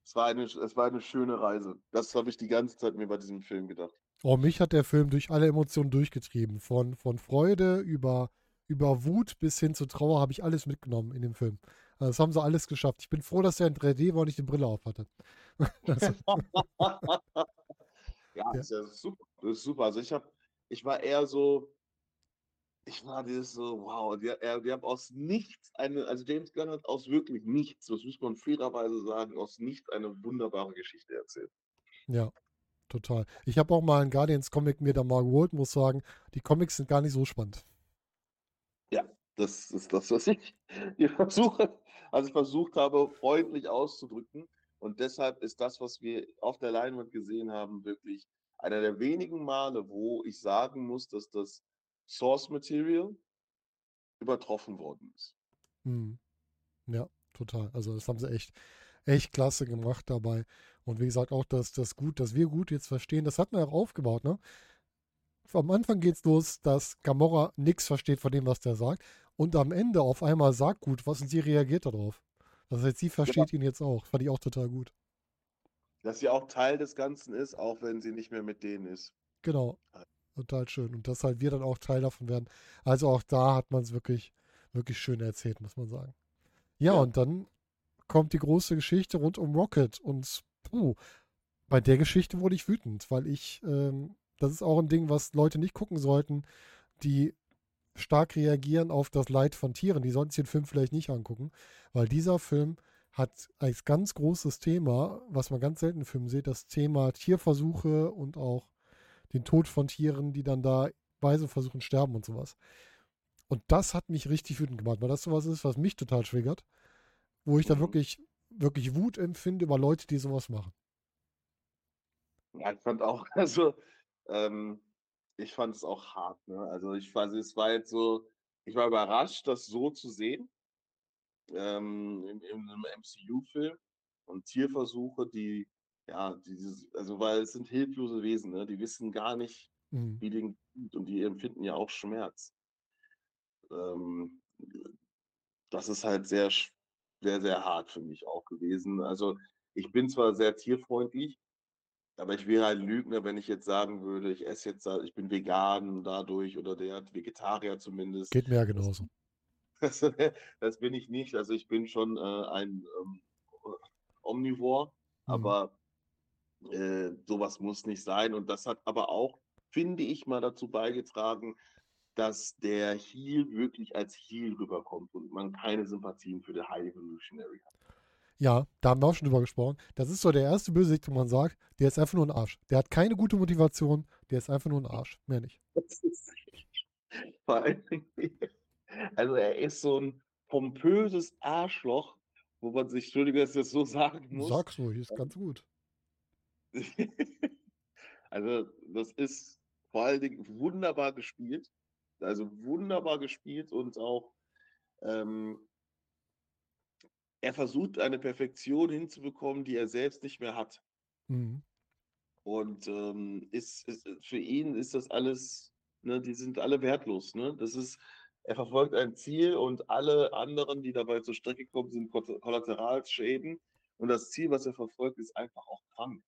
B: es war eine, es war eine schöne Reise. Das habe ich die ganze Zeit mir bei diesem Film gedacht.
A: Oh, mich hat der Film durch alle Emotionen durchgetrieben. Von, von Freude über, über Wut bis hin zu Trauer habe ich alles mitgenommen in dem Film. Also das haben sie alles geschafft. Ich bin froh, dass er in 3D war und ich die Brille auf hatte. Also,
B: Ja,
A: Ja.
B: ist ja super. Das ist super. Also ich habe, ich war eher so, ich war dieses so, wow, die, er, die haben aus nichts eine, also James Gunn hat aus wirklich nichts, das muss man fairerweise sagen, aus nichts eine wunderbare Geschichte erzählt.
A: ja, total. Ich habe auch mal einen Guardians-Comic mir da mal geholt, muss sagen, die Comics sind gar nicht so spannend.
B: Das ist das, was ich hier versuche, also versucht habe, freundlich auszudrücken. Und deshalb ist das, was wir auf der Leinwand gesehen haben, wirklich einer der wenigen Male, wo ich sagen muss, dass das Source Material übertroffen worden ist.
A: Mhm. Ja, total. Also das haben sie echt, echt klasse gemacht dabei. Und wie gesagt, auch dass das gut, dass wir gut jetzt verstehen, das hat man ja auch aufgebaut, ne? Am Anfang geht's los, dass Gamora nichts versteht von dem, was der sagt. Und am Ende auf einmal sagt gut was und sie reagiert darauf. Das heißt, sie versteht ihn jetzt auch. Fand ich auch total gut.
B: Dass sie auch Teil des Ganzen ist, auch wenn sie nicht mehr mit denen ist.
A: Genau. Total schön. Und dass halt wir dann auch Teil davon werden. Also auch da hat man es wirklich, wirklich schön erzählt, muss man sagen. Ja,
B: Ja.
A: und dann kommt die große Geschichte rund um Rocket. Und puh, bei der Geschichte wurde ich wütend, weil ich, ähm, das ist auch ein Ding, was Leute nicht gucken sollten, die stark reagieren auf das Leid von Tieren. Die sollten sich den Film vielleicht nicht angucken, weil dieser Film hat als ganz großes Thema, was man ganz selten in Filmen sieht, das Thema Tierversuche und auch den Tod von Tieren, die dann da weise versuchen sterben und sowas. Und das hat mich richtig wütend gemacht, weil das sowas ist, was mich total triggert, wo ich dann
B: Mhm.
A: wirklich, wirklich Wut empfinde über Leute, die sowas machen.
B: Ja, ich fand auch, also, ähm, ich fand es auch hart, ne? Also ich weiß, es war jetzt so, ich war überrascht, das so zu sehen, ähm, in, in einem MCU-Film und Tierversuche, die, ja, dieses, also weil es sind hilflose Wesen, ne? Die wissen gar nicht,
A: Mhm.
B: wie denen und die empfinden ja auch Schmerz. Ähm, das ist halt sehr, sehr, sehr hart für mich auch gewesen. Also ich bin zwar sehr tierfreundlich, aber ich wäre ein Lügner, wenn ich jetzt sagen würde, ich esse jetzt, ich bin vegan dadurch oder der Vegetarier zumindest.
A: Geht mir ja genauso.
B: Das, das bin ich nicht. Also ich bin schon äh, ein ähm, Omnivore,
A: Mhm.
B: aber äh, sowas muss nicht sein. Und das hat aber auch, finde ich, mal dazu beigetragen, dass der Heal wirklich als Heal rüberkommt und man keine Sympathien für den High Evolutionary hat.
A: Ja, da haben wir auch schon drüber gesprochen. Das ist so der erste Bösewicht, wo man sagt, der ist einfach nur ein Arsch. Der hat keine gute Motivation, der ist einfach nur ein Arsch. Mehr nicht.
B: Vor allen Dingen, also er ist so ein pompöses Arschloch, wo man sich, Entschuldigung, dass ich das so sagen muss.
A: Sag's ruhig, ist ganz gut.
B: Also, das ist vor allen Dingen wunderbar gespielt. Also wunderbar gespielt und auch ähm, er versucht eine Perfektion hinzubekommen, die er selbst nicht mehr hat.
A: Mhm.
B: Und ähm, ist, ist, für ihn ist das alles, ne, die sind alle wertlos. Ne? Das ist, er verfolgt ein Ziel und alle anderen, die dabei zur Strecke kommen, sind Kollateralschäden. Und das Ziel, was er verfolgt, ist einfach auch krank.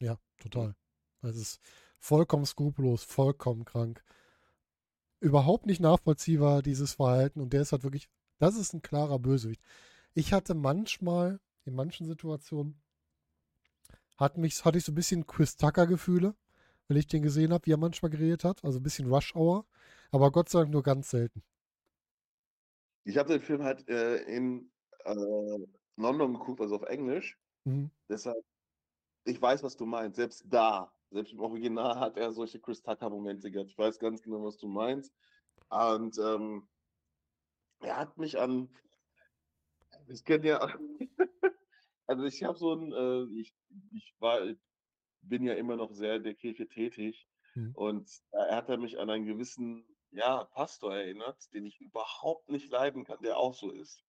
A: Ja, total. Es ist vollkommen skrupellos, vollkommen krank. Überhaupt nicht nachvollziehbar, dieses Verhalten. Und der ist halt wirklich, das ist ein klarer Bösewicht. Ich hatte manchmal, in manchen Situationen, hat mich, hatte ich so ein bisschen Chris Tucker-Gefühle, wenn ich den gesehen habe, wie er manchmal geredet hat. Also ein bisschen Rush Hour. Aber Gott sei Dank nur ganz selten.
B: Ich habe den Film halt äh, in äh, London geguckt, also auf Englisch. Mhm. Deshalb, ich weiß, was du meinst. Selbst da, selbst im Original hat er solche Chris Tucker-Momente gehabt. Ich weiß ganz genau, was du meinst. Und ähm, er hat mich an, ich kenne ja, also ich habe so ein, äh, ich, ich war, bin ja immer noch sehr in der Kirche tätig mhm. und er hat mich an einen gewissen, ja, Pastor erinnert, den ich überhaupt nicht leiden kann, der auch so ist.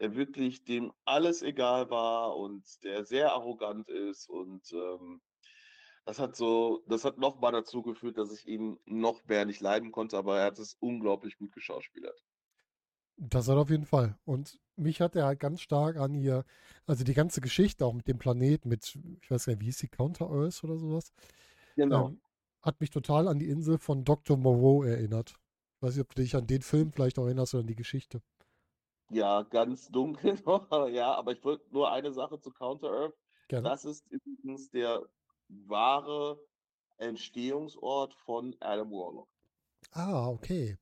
B: Der wirklich dem alles egal war und der sehr arrogant ist und ähm, das hat so, das hat noch mal dazu geführt, dass ich ihn noch mehr nicht leiden konnte, aber er hat es unglaublich gut geschauspielert.
A: Das hat auf jeden Fall. Und mich hat er halt ganz stark an hier, also die ganze Geschichte auch mit dem Planeten, mit, ich weiß gar nicht, wie hieß die, Counter Earth oder sowas?
B: Genau.
A: Ähm, hat mich total an die Insel von Dr. Moreau erinnert. Ich weiß nicht, ob du dich an den Film vielleicht auch erinnerst oder an die Geschichte.
B: Ja, ganz dunkel noch, ja, aber ich wollte nur eine Sache zu Counter Earth. Gerne. Das ist übrigens der wahre Entstehungsort von Adam Warlock.
A: Ah, okay.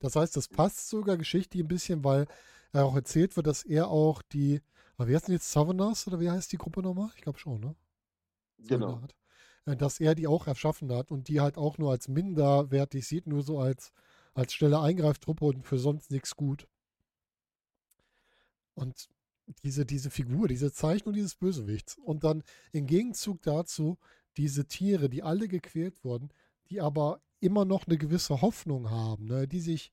A: Das heißt, das passt sogar geschichtlich ein bisschen, weil er auch erzählt wird, dass er auch die, wie heißt denn jetzt Southerners oder wie heißt die Gruppe nochmal? Ich glaube schon, ne?
B: Genau.
A: Äh, dass er die auch erschaffen hat und die halt auch nur als minderwertig sieht, nur so als, als schnelle Eingreiftruppe und für sonst nichts gut. Und diese, diese Figur, diese Zeichnung dieses Bösewichts. Und dann im Gegenzug dazu diese Tiere, die alle gequält wurden, die aber immer noch eine gewisse Hoffnung haben, ne, die sich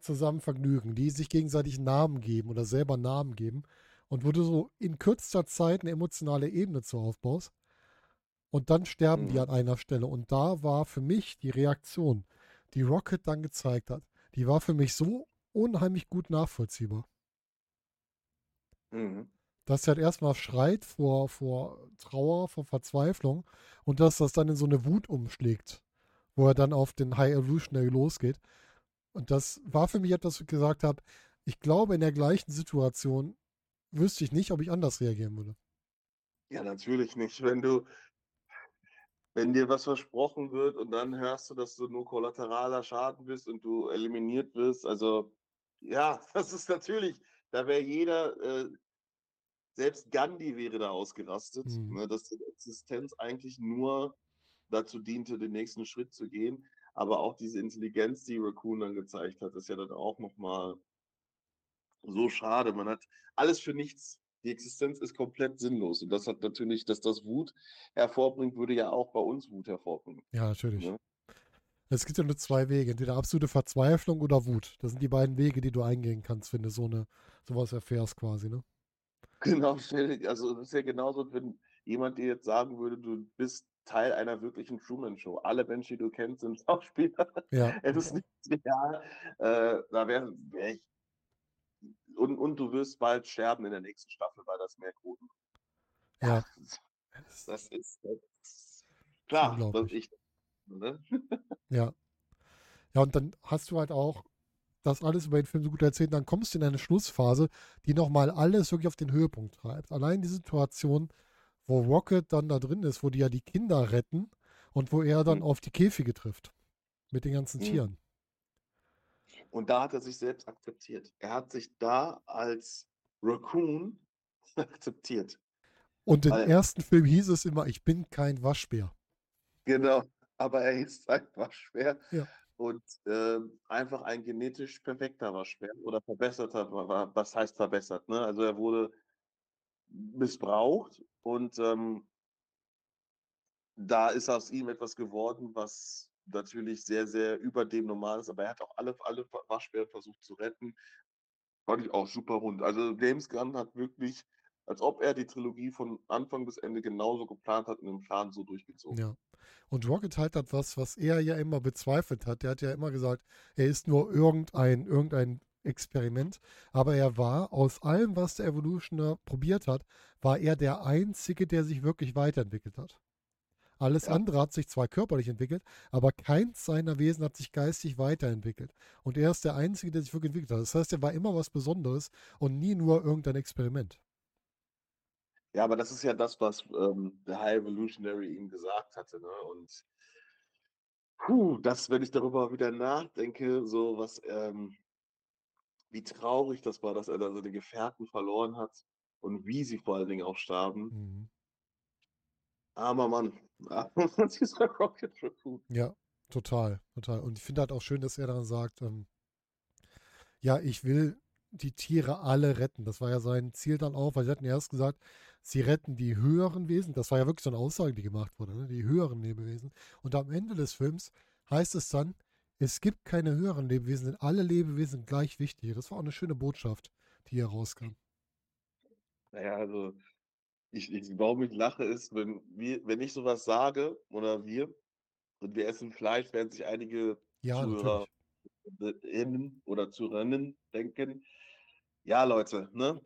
A: zusammen vergnügen, die sich gegenseitig Namen geben oder selber Namen geben und wo du so in kürzester Zeit eine emotionale Ebene zu aufbaust und dann sterben mhm. die an einer Stelle und da war für mich die Reaktion, die Rocket dann gezeigt hat, die war für mich so unheimlich gut nachvollziehbar. Mhm. Dass er halt erstmal schreit vor, vor Trauer, vor Verzweiflung und dass das dann in so eine Wut umschlägt wo er dann auf den High Evolutionary losgeht. Und das war für mich etwas, was ich gesagt habe, ich glaube, in der gleichen Situation wüsste ich nicht, ob ich anders reagieren würde.
B: Ja, natürlich nicht. Wenn du, wenn dir was versprochen wird und dann hörst du, dass du nur kollateraler Schaden bist und du eliminiert wirst, also ja, das ist natürlich, da wäre jeder, äh, selbst Gandhi wäre da ausgerastet, mhm. ne, dass die Existenz eigentlich nur dazu diente, den nächsten Schritt zu gehen. Aber auch diese Intelligenz, die Raccoon dann gezeigt hat, ist ja dann auch nochmal so schade. Man hat alles für nichts. Die Existenz ist komplett sinnlos. Und das hat natürlich, dass das Wut hervorbringt, würde ja auch bei uns Wut hervorbringen.
A: Ja, natürlich. Ne? Es gibt ja nur zwei Wege, entweder absolute Verzweiflung oder Wut. Das sind die beiden Wege, die du eingehen kannst, wenn du so eine sowas erfährst quasi, ne?
B: Genau, also das ist ja genauso, wenn jemand dir jetzt sagen würde, du bist Teil einer wirklichen Truman-Show. Alle Menschen, die du kennst, sind Schauspieler. Ja. es ist nicht real. Äh, da wäre wär ich. Und, und du wirst bald sterben in der nächsten Staffel, weil das mehr Quoten.
A: Ja.
B: Das ist, das ist klar. Das ich, ne?
A: ja. Ja, und dann hast du halt auch das alles über den Film so gut erzählt, dann kommst du in eine Schlussphase, die nochmal alles wirklich auf den Höhepunkt treibt. Allein die Situation, wo Rocket dann da drin ist, wo die ja die Kinder retten und wo er dann mhm. auf die Käfige trifft. Mit den ganzen mhm. Tieren.
B: Und da hat er sich selbst akzeptiert. Er hat sich da als Raccoon akzeptiert.
A: Und im ersten Film hieß es immer, ich bin kein Waschbär.
B: Genau, aber er ist ein Waschbär. Ja. Und äh, einfach ein genetisch perfekter Waschbär oder verbesserter, was heißt verbessert? Ne? Also er wurde missbraucht und ähm, da ist aus ihm etwas geworden, was natürlich sehr, sehr über dem normal ist, aber er hat auch alle, alle Waschbären versucht zu retten. Fand ich auch super rund. Also James Gunn hat wirklich als ob er die Trilogie von Anfang bis Ende genauso geplant hat und den Plan so durchgezogen.
A: Ja. Und Rocket halt hat was, was er ja immer bezweifelt hat. Der hat ja immer gesagt, er ist nur irgendein, irgendein Experiment. Aber er war aus allem, was der Evolutioner probiert hat, war er der Einzige, der sich wirklich weiterentwickelt hat. Alles ja. andere hat sich zwar körperlich entwickelt, aber keins seiner Wesen hat sich geistig weiterentwickelt. Und er ist der Einzige, der sich wirklich entwickelt hat. Das heißt, er war immer was Besonderes und nie nur irgendein Experiment.
B: Ja, aber das ist ja das, was ähm, der High Evolutionary ihm gesagt hatte. Ne? Und puh, das, wenn ich darüber wieder nachdenke, so was, ähm, wie traurig das war, dass er da seine Gefährten verloren hat und wie sie vor allen Dingen auch starben. Mhm. Armer Mann.
A: Dieser Rocket Raccoon. Ja, total, total. Und ich finde halt auch schön, dass er dann sagt, ähm, ja, ich will die Tiere alle retten. Das war ja sein Ziel dann auch, weil sie hatten erst gesagt, sie retten die höheren Wesen. Das war ja wirklich so eine Aussage, die gemacht wurde, ne? die höheren Lebewesen. Und am Ende des Films heißt es dann, es gibt keine höheren Lebewesen, denn alle Lebewesen sind gleich wichtig. Das war auch eine schöne Botschaft, die hier rauskam.
B: Naja, also ich, ich, warum ich lache, ist, wenn, wir, wenn ich sowas sage oder wir und wir essen Fleisch, werden sich einige
A: ja,
B: Zuhörerinnen oder Zuhörerinnen denken, ja, Leute, ne?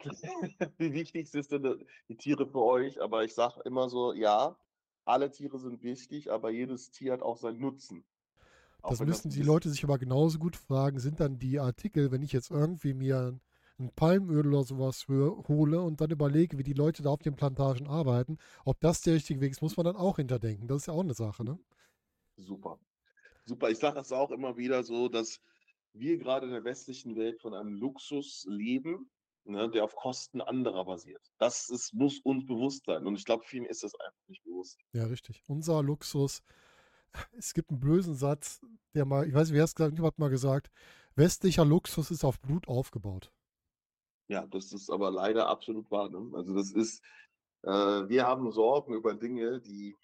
B: Wie wichtig sind denn die Tiere für euch? Aber ich sage immer so, ja, alle Tiere sind wichtig, aber jedes Tier hat auch seinen Nutzen.
A: Auch das müssen das die Leute sich aber genauso gut fragen, sind dann die Artikel, wenn ich jetzt irgendwie mir ein Palmöl oder sowas hole und dann überlege, wie die Leute da auf den Plantagen arbeiten, ob das der richtige Weg ist, muss man dann auch hinterdenken. Das ist ja auch eine Sache, ne?
B: Super. Super. Ich sage es auch immer wieder so, dass wir gerade in der westlichen Welt von einem Luxus leben, ne, der auf Kosten anderer basiert. Das ist, muss uns bewusst sein. Und ich glaube, vielen ist das einfach nicht bewusst.
A: Ja, richtig. Unser Luxus. Es gibt einen bösen Satz, der mal, ich weiß nicht, wer es gesagt hat, mal gesagt, westlicher Luxus ist auf Blut aufgebaut.
B: Ja, das ist aber leider absolut wahr. Ne? Also das ist, äh, wir haben Sorgen über Dinge, die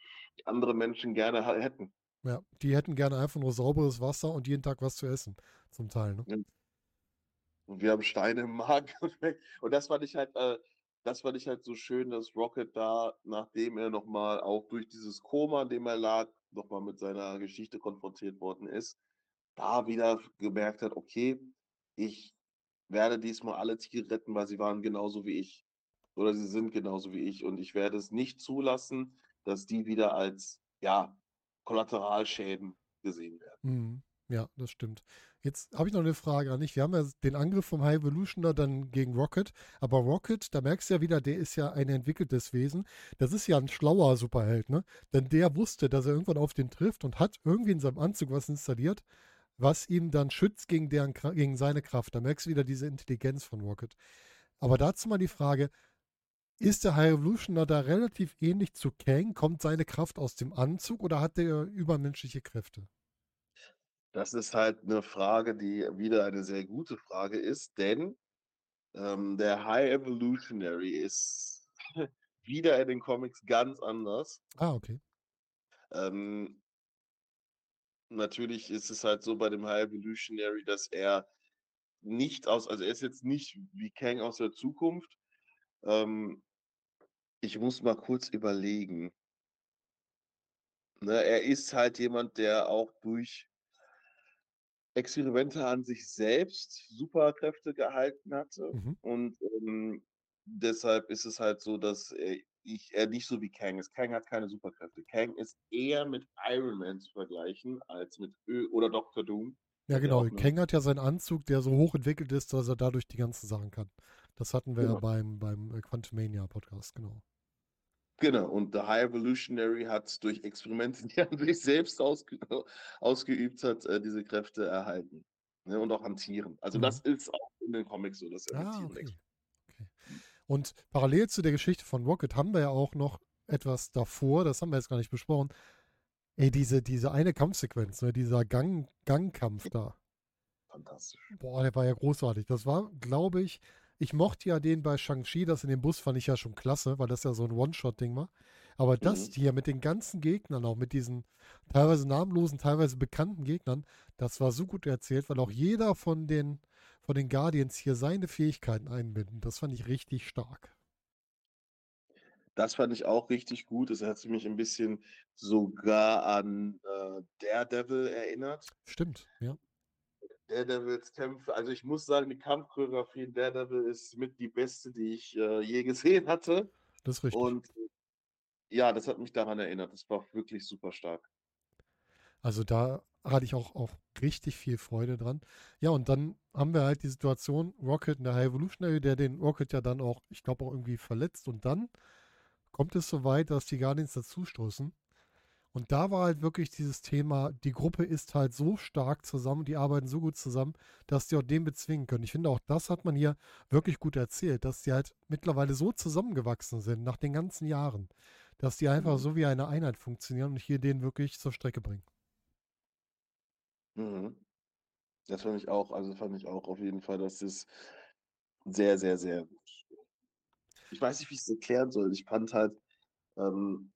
B: andere Menschen gerne hätten.
A: Ja, die hätten gerne einfach nur sauberes Wasser und jeden Tag was zu essen, zum Teil. Ne?
B: Und wir haben Steine im Magen. Und das fand ich halt, äh, das fand ich halt so schön, dass Rocket da, nachdem er nochmal auch durch dieses Koma, in dem er lag, nochmal mit seiner Geschichte konfrontiert worden ist, da wieder gemerkt hat, okay, ich werde diesmal alle Tiere retten, weil sie waren genauso wie ich. Oder sie sind genauso wie ich. Und ich werde es nicht zulassen, dass die wieder als, ja, Kollateralschäden gesehen werden.
A: Mhm. Ja, das stimmt. Jetzt habe ich noch eine Frage an dich. Wir haben ja den Angriff vom High Evolutioner dann gegen Rocket, aber Rocket, da merkst du ja wieder, der ist ja ein entwickeltes Wesen. Das ist ja ein schlauer Superheld, ne? Denn der wusste, dass er irgendwann auf den trifft und hat irgendwie in seinem Anzug was installiert, was ihm dann schützt gegen, deren, gegen seine Kraft. Da merkst du wieder diese Intelligenz von Rocket. Aber dazu mal die Frage, ist der High Evolutioner da relativ ähnlich zu Kang? Kommt seine Kraft aus dem Anzug oder hat der übermenschliche Kräfte?
B: Das ist halt eine Frage, die wieder eine sehr gute Frage ist, denn ähm, der High Evolutionary ist wieder in den Comics ganz anders.
A: Ah, okay.
B: Ähm, natürlich ist es halt so bei dem High Evolutionary, dass er nicht aus, also er ist jetzt nicht wie Kang aus der Zukunft. Ähm, ich muss mal kurz überlegen. Ne, er ist halt jemand, der auch durch Experimente an sich selbst Superkräfte gehalten hatte. Mhm. Und ähm, deshalb ist es halt so, dass er ich, er nicht so wie Kang ist. Kang hat keine Superkräfte. Kang ist eher mit Iron Man zu vergleichen als mit Ö oder Dr. Doom.
A: Ja, genau. Kang hat ja seinen Anzug, der so hoch entwickelt ist, dass er dadurch die ganzen Sachen kann. Das hatten wir genau. ja beim, beim äh, Quantumania Podcast, genau.
B: Genau, und The High Evolutionary hat durch Experimente, die er an sich selbst ausge ausgeübt hat, äh, diese Kräfte erhalten. Ne? Und auch an Tieren. Also mhm. das ist auch in den Comics so, dass er ah,
A: mit Tieren okay. Und parallel zu der Geschichte von Rocket haben wir ja auch noch etwas davor, das haben wir jetzt gar nicht besprochen. Ey, diese, diese eine Kampfsequenz, ne, dieser Gang, Gangkampf da.
B: Fantastisch.
A: Boah, der war ja großartig. Das war, glaube ich, ich mochte ja den bei Shang-Chi, das in dem Bus fand ich ja schon klasse, weil das ja so ein One-Shot-Ding war. Aber mhm. das hier mit den ganzen Gegnern, auch mit diesen teilweise namenlosen, teilweise bekannten Gegnern, das war so gut erzählt, weil auch jeder von den von den Guardians hier seine Fähigkeiten einbinden. Das fand ich richtig stark.
B: Das fand ich auch richtig gut. Das hat mich ein bisschen sogar an äh, Daredevil erinnert.
A: Stimmt, ja.
B: Daredevils Kämpfe, also ich muss sagen, die Kampfchoreografie in Daredevil ist mit die beste, die ich äh, je gesehen hatte.
A: Das ist richtig.
B: Und ja, das hat mich daran erinnert. Das war wirklich super stark.
A: Also da hatte ich auch, auch richtig viel Freude dran. Ja, und dann haben wir halt die Situation, Rocket in der High Evolutionary, der den Rocket ja dann auch, ich glaube, auch irgendwie verletzt. Und dann kommt es so weit, dass die Guardians dazustoßen. Und da war halt wirklich dieses Thema, die Gruppe ist halt so stark zusammen, die arbeiten so gut zusammen, dass die auch den bezwingen können. Ich finde auch, das hat man hier wirklich gut erzählt, dass die halt mittlerweile so zusammengewachsen sind nach den ganzen Jahren, dass die einfach
B: Mhm.
A: so wie eine Einheit funktionieren und hier den wirklich zur Strecke bringen.
B: Mhm. Das fand ich auch, also fand ich auch auf jeden Fall, das ist sehr, sehr, sehr. Ich weiß nicht, wie ich es erklären soll. Ich fand halt, ähm,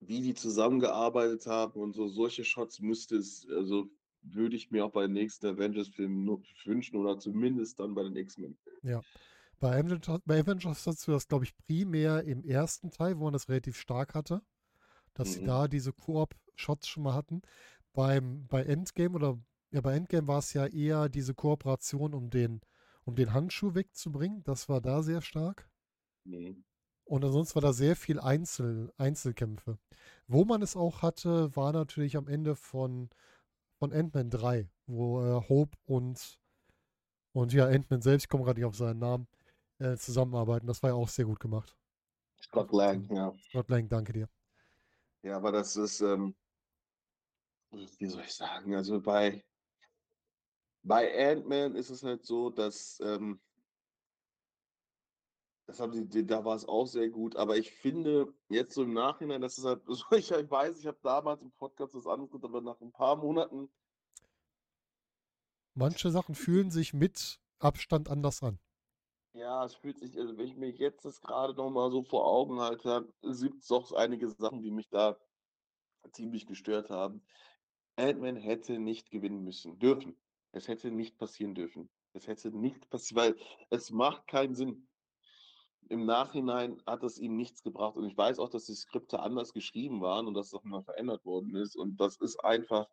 B: wie die zusammengearbeitet haben und so solche Shots müsste es, also würde ich mir auch bei den nächsten Avengers-Filmen wünschen oder zumindest dann bei den X-Men.
A: Ja. Bei Avengers, bei Avengers hast du das, glaube ich, primär im ersten Teil, wo man das relativ stark hatte, dass sie
B: Mhm.
A: da diese Koop-Shots schon mal hatten. Beim, bei Endgame oder ja, bei Endgame war es ja eher diese Kooperation, um den, um den Handschuh wegzubringen. Das war da sehr stark.
B: Mhm.
A: Und ansonsten war da sehr viel Einzel, Einzelkämpfe. Wo man es auch hatte, war natürlich am Ende von, von Ant-Man 3, wo äh, Hope und, und ja, Ant-Man selbst, ich komme gerade nicht auf seinen Namen, äh, zusammenarbeiten. Das war ja auch sehr gut gemacht.
B: Scott Lang, ja.
A: Scott Lang, danke dir.
B: Ja, aber das ist, ähm, wie soll ich sagen, also bei, bei Ant-Man ist es halt so, dass, ähm, das haben die, da war es auch sehr gut, aber ich finde jetzt so im Nachhinein, das ist halt, so ich, ich weiß, ich habe damals im Podcast das angeguckt, aber nach ein paar Monaten,
A: Manche Sachen fühlen sich mit Abstand anders an.
B: ja, es fühlt sich, also wenn ich mir jetzt das gerade nochmal so vor Augen halte, gibt es doch einige Sachen, die mich da ziemlich gestört haben. Ant-Man hätte nicht gewinnen müssen, dürfen. Es hätte nicht passieren dürfen. Es hätte nicht passiert, weil es macht keinen Sinn. Im Nachhinein hat es ihm nichts gebracht. Und ich weiß auch, dass die Skripte anders geschrieben waren und dass das mal verändert worden ist. Und das ist einfach,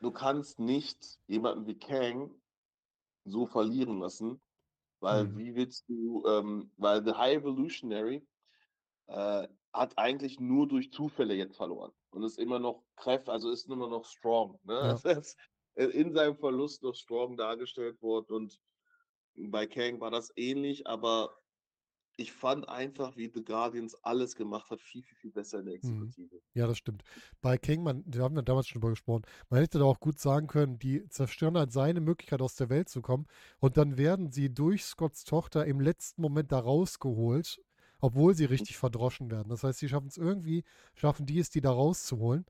B: du kannst nicht jemanden wie Kang so verlieren lassen, weil
A: Mhm.
B: wie willst du, ähm, weil The High Evolutionary äh, hat eigentlich nur durch Zufälle jetzt verloren und ist immer noch kräftig, also ist immer noch strong. Ne?
A: Ja.
B: In seinem Verlust noch strong dargestellt worden und bei Kang war das ähnlich, aber ich fand einfach, wie The Guardians alles gemacht hat, viel, viel, viel besser in der
A: Mhm.
B: Exekutive.
A: Ja, das stimmt. Bei King, man, da haben wir damals schon drüber gesprochen, man hätte da auch gut sagen können, die zerstören halt seine Möglichkeit, aus der Welt zu kommen. Und dann werden sie durch Scotts Tochter im letzten Moment da rausgeholt, obwohl sie richtig verdroschen werden. Das heißt, sie schaffen es irgendwie, schaffen die es, die da rauszuholen.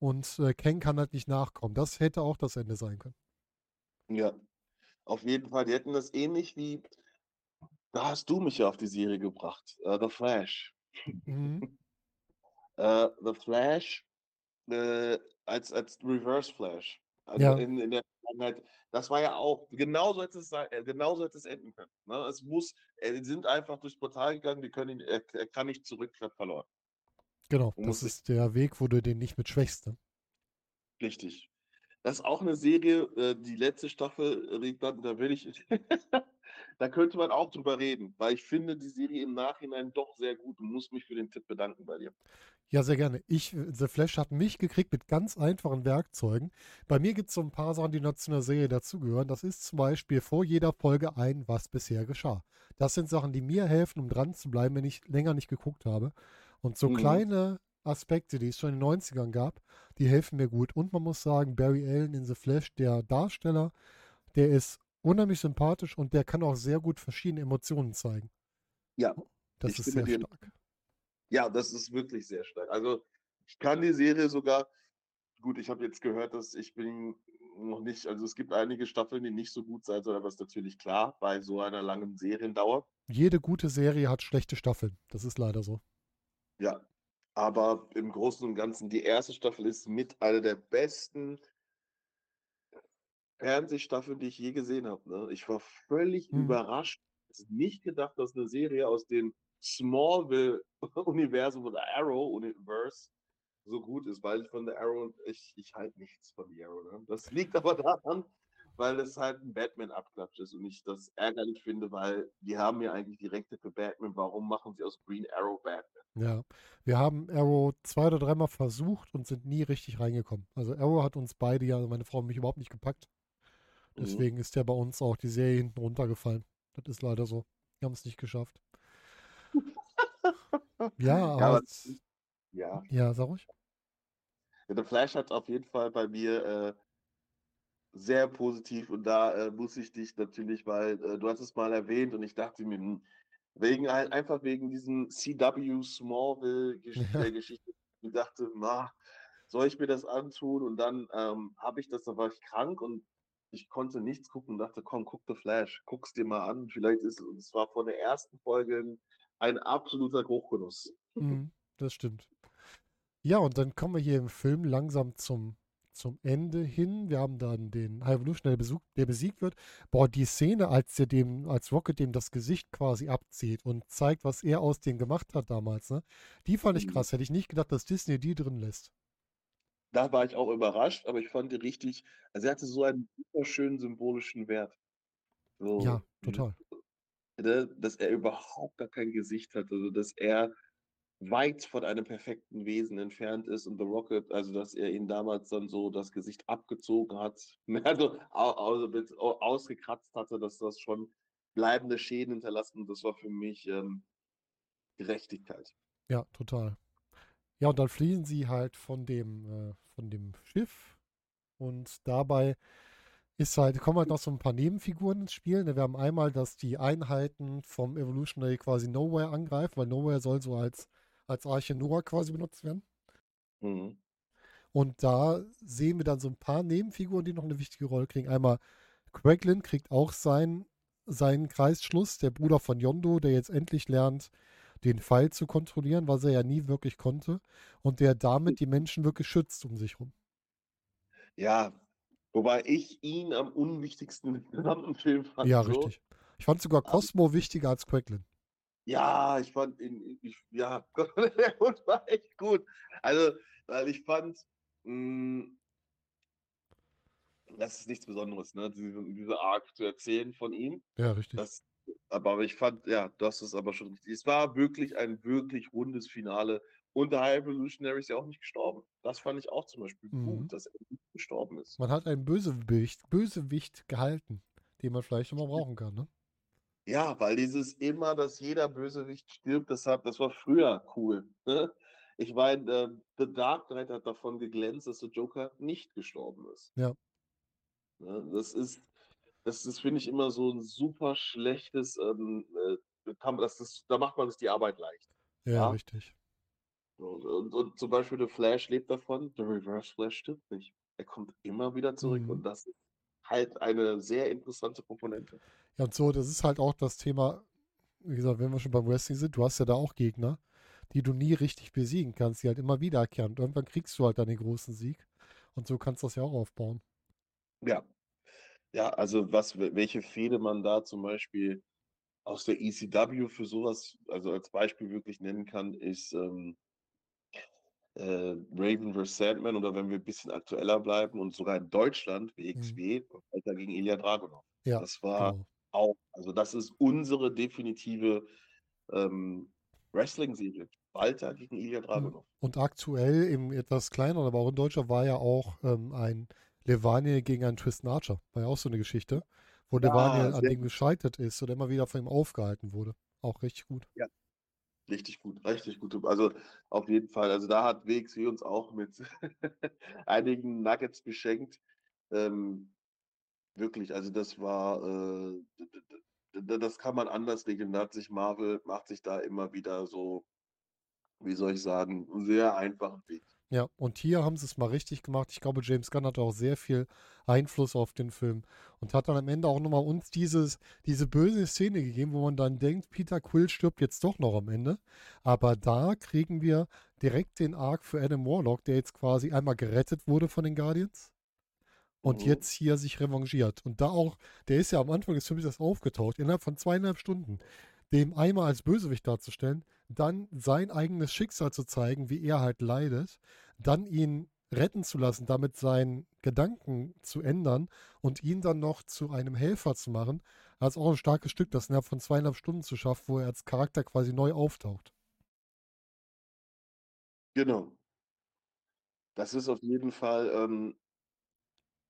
A: Und äh, Kang kann halt nicht nachkommen. Das hätte auch das Ende sein können.
B: Ja, auf jeden Fall. Die hätten das ähnlich wie, da hast du mich ja auf die Serie gebracht, äh, The Flash.
A: Mhm.
B: Äh, The Flash äh, als, als Reverse Flash. Also
A: Ja.
B: in, in der Vergangenheit, das war ja auch, genauso hätte es, sein, äh, genauso hätte es enden können. Ne? Es muss, äh, die sind einfach durchs Portal gegangen, die können ihn, er, er kann nicht zurück, er hat verloren.
A: Genau, das ist der Weg, wo du den nicht mit schwächst. Ne?
B: Richtig. Das ist auch eine Serie, äh, die letzte Staffel, äh, Rickland, da will ich, da könnte man auch drüber reden, weil ich finde die Serie im Nachhinein doch sehr gut und muss mich für den Tipp bedanken bei dir.
A: Ja, sehr gerne. Ich, The Flash hat mich gekriegt mit ganz einfachen Werkzeugen. Bei mir gibt es so ein paar Sachen, die noch zu einer Serie dazugehören. Das ist zum Beispiel vor jeder Folge ein, was bisher geschah. Das sind Sachen, die mir helfen, um dran zu bleiben, wenn ich länger nicht geguckt habe. Und so
B: Mhm.
A: kleine Aspekte, die es schon in den 90ern gab, die helfen mir gut. Und man muss sagen, Barry Allen in The Flash, der Darsteller, der ist unheimlich sympathisch und der kann auch sehr gut verschiedene Emotionen zeigen.
B: Ja,
A: Das ist sehr
B: dir-
A: stark.
B: Ja, das ist wirklich sehr stark. Also ich kann die Serie sogar, gut, ich habe jetzt gehört, dass ich bin noch nicht, also es gibt einige Staffeln, die nicht so gut sein sollen, aber ist natürlich klar bei so einer langen Seriendauer.
A: Jede gute Serie hat schlechte Staffeln. Das ist leider so.
B: Ja, aber im Großen und Ganzen, die erste Staffel ist mit einer der besten Fernsehstaffeln, die ich je gesehen habe. Ne? Ich war völlig
A: Mhm.
B: überrascht. Ich hätte nicht gedacht, dass eine Serie aus den Smallville-Universum oder Arrow-Universe so gut ist, weil ich von der Arrow, ich, ich halte nichts von der Arrow. Ne? Das liegt aber daran, weil es halt ein Batman-Abklatsch ist und ich das ärgerlich finde, weil die haben ja eigentlich die Rechte für Batman. Warum machen sie aus Green Arrow Batman?
A: Ja, wir haben Arrow zwei oder dreimal versucht und sind nie richtig reingekommen. Also Arrow hat uns beide ja, meine Frau und mich überhaupt nicht gepackt. Mhm. Deswegen mhm. ist ja bei uns auch die Serie hinten runtergefallen. Das ist leider so. Wir haben es nicht geschafft. ja, aber, ja, aber
B: ja.
A: Ja, sag ruhig.
B: Ja, der Flash hat auf jeden Fall bei mir äh, sehr positiv und da äh, muss ich dich natürlich, weil äh, du hast es mal erwähnt und ich dachte mir, hm, wegen einfach wegen diesem CW Smallville äh, Geschichte, ich dachte, na, soll ich mir das antun? Und dann ähm, habe ich das, da war ich krank und ich konnte nichts gucken und dachte, komm, guck The Flash, guck's dir mal an. Vielleicht ist es war von der ersten Folge ein absoluter Hochgenuss.
A: Mhm, das stimmt. Ja, und dann kommen wir hier im Film langsam zum, zum Ende hin. Wir haben dann den High Evolution, der, der besiegt wird. Boah, die Szene, als er dem, als Rocket dem das Gesicht quasi abzieht und zeigt, was er aus dem gemacht hat damals, ne? Die fand ich mhm. krass. Hätte ich nicht gedacht, dass Disney die drin lässt.
B: Da war ich auch überrascht, aber ich fand die richtig, also er hatte so einen super schönen symbolischen Wert.
A: So, ja, total.
B: Ne, dass er überhaupt gar kein Gesicht hat, also dass er weit von einem perfekten Wesen entfernt ist und The Rocket, also dass er ihn damals dann so das Gesicht abgezogen hat, also, also ausgekratzt hatte, dass das schon bleibende Schäden hinterlassen. Das war für mich ähm, Gerechtigkeit.
A: Ja, total. Ja, und dann fliehen sie halt von dem, äh, von dem Schiff und dabei ist halt, kommen halt noch so ein paar Nebenfiguren ins Spiel. Ne? Wir haben einmal, dass die Einheiten vom Evolutionary quasi Nowhere angreifen, weil Nowhere soll so als als Arche Noah quasi benutzt werden. Mhm. Und da sehen wir dann so ein paar Nebenfiguren, die noch eine wichtige Rolle kriegen. Einmal Craiglin kriegt auch sein, seinen Kreisschluss, der Bruder von Yondo, der jetzt endlich lernt, den Pfeil zu kontrollieren, was er ja nie wirklich konnte. Und der damit die Menschen wirklich schützt um sich rum.
B: Ja, wobei ich ihn am unwichtigsten im gesamten Film fand.
A: Ja, so. richtig. Ich fand sogar Cosmo wichtiger als Craiglin.
B: Ja, ich fand ihn, ich, ja, der Hund war echt gut. Also, weil ich fand, mh, hm, das ist nichts Besonderes, ne? Diese, diese Arc zu erzählen von ihm.
A: Ja, richtig.
B: Das, aber ich fand, ja, das ist aber schon richtig. Es war wirklich ein wirklich rundes Finale. Und der High Evolutionary ist ja auch nicht gestorben. Das fand ich auch zum Beispiel mhm. gut, dass er nicht gestorben ist.
A: Man hat einen Bösewicht, Bösewicht gehalten, den man vielleicht immer brauchen kann, ne?
B: Ja, weil dieses immer, dass jeder Bösewicht stirbt, das, hat, das war früher cool. Ne? Ich meine, äh, The Dark Knight hat davon geglänzt, dass der Joker nicht gestorben ist.
A: Ja.
B: Ne? Das ist, das ist finde ich, immer so ein super schlechtes, ähm, äh, das, das, da macht man sich die Arbeit leicht.
A: Ja, ja? richtig.
B: Und, und, und, zum Beispiel der Flash lebt davon, der Reverse Flash stirbt nicht. Er kommt immer wieder zurück mhm. und das ist halt eine sehr interessante Komponente.
A: Ja, und so, das ist halt auch das Thema, wie gesagt, wenn wir schon beim Wrestling sind, du hast ja da auch Gegner, die du nie richtig besiegen kannst, die halt immer wiederkehren. Und irgendwann kriegst du halt dann den großen Sieg. Und so kannst du das ja auch aufbauen.
B: Ja. Ja, also was, welche Fehde man da zum Beispiel aus der ECW für sowas, also als Beispiel wirklich nennen kann, ist ähm, äh, Raven vs. Sandman oder wenn wir ein bisschen aktueller bleiben und sogar in Deutschland, WXW, mhm. Alter gegen Ilya Dragunov.
A: Ja,
B: das war genau. auch, also das ist unsere definitive ähm, Wrestling-Serie. Walter gegen Ilya mhm. Dragunov.
A: Und aktuell im etwas kleineren, aber auch in Deutschland war ja auch ähm, ein Levaniel gegen einen Tristan Archer. War ja auch so eine Geschichte, wo ja, Levaniel an dem gescheitert ist oder immer wieder von ihm aufgehalten wurde. Auch richtig gut.
B: Ja, Richtig gut, richtig gut. Also auf jeden Fall. Also da hat WXW uns auch mit einigen Nuggets beschenkt. Ähm, wirklich, also das war, äh, das kann man anders regeln. Da hat sich Marvel, macht sich da immer wieder so, wie soll ich sagen, einen sehr einfachen Weg.
A: Ja, und hier haben sie es mal richtig gemacht. Ich glaube, James Gunn hatte auch sehr viel Einfluss auf den Film und hat dann am Ende auch nochmal uns dieses, diese böse Szene gegeben, wo man dann denkt, Peter Quill stirbt jetzt doch noch am Ende. Aber da kriegen wir direkt den Arc für Adam Warlock, der jetzt quasi einmal gerettet wurde von den Guardians und mhm. jetzt hier sich revanchiert. Und da auch, der ist ja am Anfang des Films das aufgetaucht, innerhalb von zweieinhalb Stunden. dem einmal als Bösewicht darzustellen, dann sein eigenes Schicksal zu zeigen, wie er halt leidet, dann ihn retten zu lassen, damit seinen Gedanken zu ändern und ihn dann noch zu einem Helfer zu machen, als auch ein starkes Stück, das innerhalb von zweieinhalb Stunden zu schaffen, wo er als Charakter quasi neu auftaucht.
B: Genau. Das ist auf jeden Fall ähm,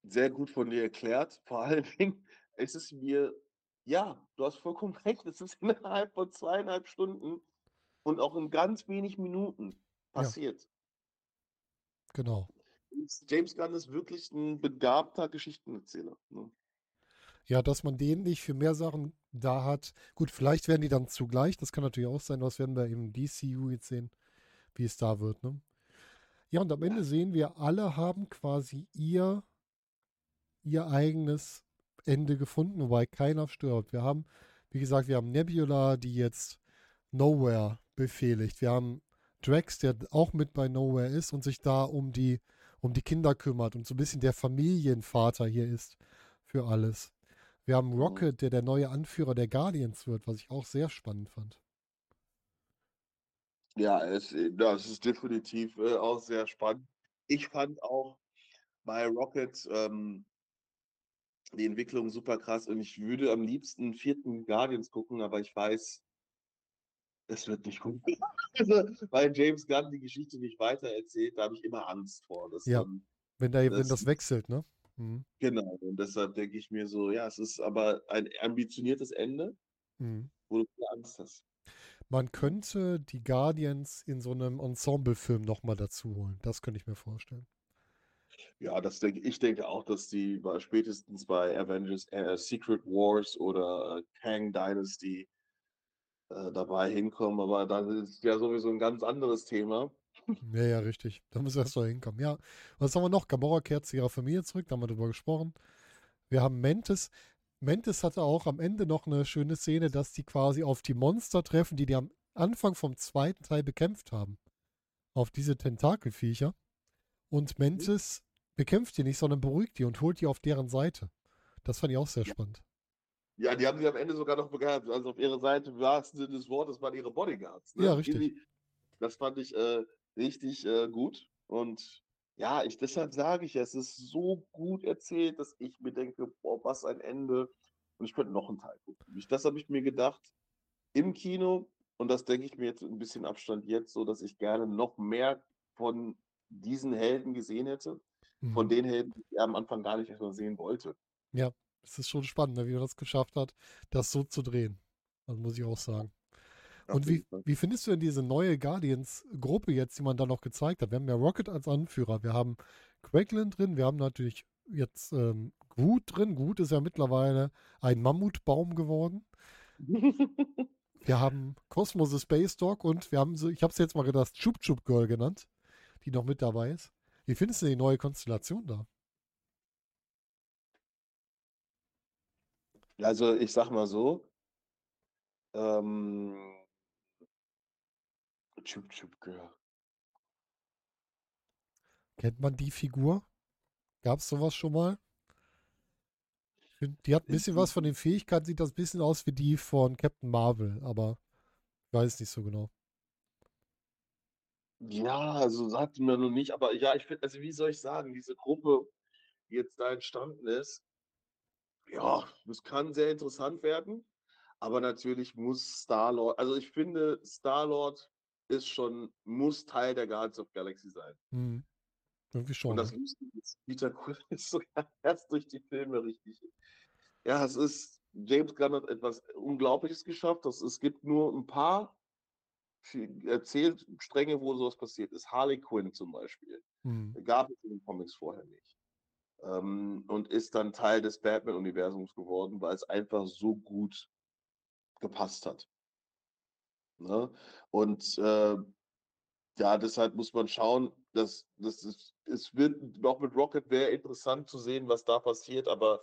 B: sehr gut von dir erklärt. Vor allen Dingen, es ist mir, ja, du hast vollkommen recht, es ist innerhalb von zweieinhalb Stunden und auch in ganz wenig Minuten passiert. Ja.
A: Genau.
B: James Gunn ist wirklich ein begabter Geschichtenerzähler. Ne?
A: Ja, dass man den nicht für mehr Sachen da hat. Gut, vielleicht werden die dann zugleich. Das kann natürlich auch sein. Was werden wir im DCU jetzt sehen, wie es da wird. Ne? Ja, und am Ende sehen wir, alle haben quasi ihr, ihr eigenes Ende gefunden, wobei keiner stirbt. Wir haben, wie gesagt, wir haben Nebula, die jetzt Nowhere befehligt. Wir haben Drax, der auch mit bei Nowhere ist und sich da um die, um die Kinder kümmert und so ein bisschen der Familienvater hier ist für alles. Wir haben Rocket, der der neue Anführer der Guardians wird, was ich auch sehr spannend fand.
B: Ja, es, äh, das ist definitiv äh, auch sehr spannend. Ich fand auch bei Rocket ähm, die Entwicklung super krass und ich würde am liebsten vierten Guardians gucken, aber ich weiß, es wird nicht gut. also, weil James Gunn die Geschichte nicht weitererzählt, da habe ich immer Angst vor.
A: ja, dann, wenn, da, das, wenn das wechselt, ne?
B: Mhm. Genau, und deshalb denke ich mir so, ja, es ist aber ein ambitioniertes Ende, mhm. wo du Angst hast.
A: Man könnte die Guardians in so einem Ensemble-Film nochmal dazu holen. Das könnte ich mir vorstellen.
B: Ja, das denke ich denke auch, dass die bei, spätestens bei Avengers äh, Secret Wars oder äh, Kang Dynasty äh, dabei hinkommen, aber das ist ja sowieso ein ganz anderes Thema.
A: Ja, ja, richtig. Da müssen wir erst mal hinkommen. Ja, was haben wir noch? Gamora kehrt zu ihrer Familie zurück, da haben wir drüber gesprochen. Wir haben Mantis. Mantis hatte auch am Ende noch eine schöne Szene, dass die quasi auf die Monster treffen, die die am Anfang vom zweiten Teil bekämpft haben. Auf diese Tentakelviecher. Und mhm. Mantis bekämpft die nicht, sondern beruhigt die und holt die auf deren Seite. Das fand ich auch sehr spannend.
B: Ja, die haben sie am Ende sogar noch begeistert. Also auf ihrer Seite im wahrsten Sinne des Wortes waren ihre Bodyguards.
A: Ne? Ja, richtig.
B: Das fand ich äh, richtig äh, gut. Und ja, ich, deshalb sage ich, es ist so gut erzählt, dass ich mir denke, boah, was ein Ende. Und ich könnte noch einen Teil gucken. Ich, das habe ich mir gedacht im Kino. Und das denke ich mir jetzt ein bisschen Abstand jetzt, so dass ich gerne noch mehr von diesen Helden gesehen hätte. Mhm. Von den Helden, die ich am Anfang gar nicht erstmal sehen wollte.
A: Ja, es ist schon spannend, ne, wie man das geschafft hat, das so zu drehen. Das muss ich auch sagen. Und wie, wie findest du denn diese neue Guardians-Gruppe jetzt, die man da noch gezeigt hat? Wir haben ja Rocket als Anführer, wir haben Quackland drin, wir haben natürlich jetzt ähm, Groot drin. Groot ist ja mittlerweile ein Mammutbaum geworden. wir haben Cosmos the Space Dog und wir haben so, ich habe es jetzt mal das Chup Chup Girl genannt, die noch mit dabei ist. Wie findest du die neue Konstellation da?
B: Also ich sag mal so, ähm, Chup Chup Girl.
A: Kennt man die Figur? Gab es sowas schon mal? Die hat ein bisschen was von den Fähigkeiten, sieht das ein bisschen aus wie die von Captain Marvel, aber ich weiß nicht so genau.
B: Ja, also sagt mir noch nicht, aber ja, ich finde, also wie soll ich sagen, diese Gruppe, die jetzt da entstanden ist, ja, das kann sehr interessant werden, aber natürlich muss Star-Lord, also ich finde, Star-Lord ist schon, muss Teil der Guardians of Galaxy sein.
A: Mhm. Irgendwie schon.
B: Und das Lustige ist, Peter Quill ist sogar erst durch die Filme richtig. Ja, es ist, James Gunn hat etwas Unglaubliches geschafft. Das, es gibt nur ein paar Erzählstränge, wo sowas passiert ist. Harley Quinn zum Beispiel. Mhm. Gab es in den Comics vorher nicht. Ähm, und ist dann Teil des Batman-Universums geworden, weil es einfach so gut gepasst hat. Ne? Und äh, ja, deshalb muss man schauen, dass, dass es, es wird auch mit Rocket wäre interessant zu sehen, was da passiert, aber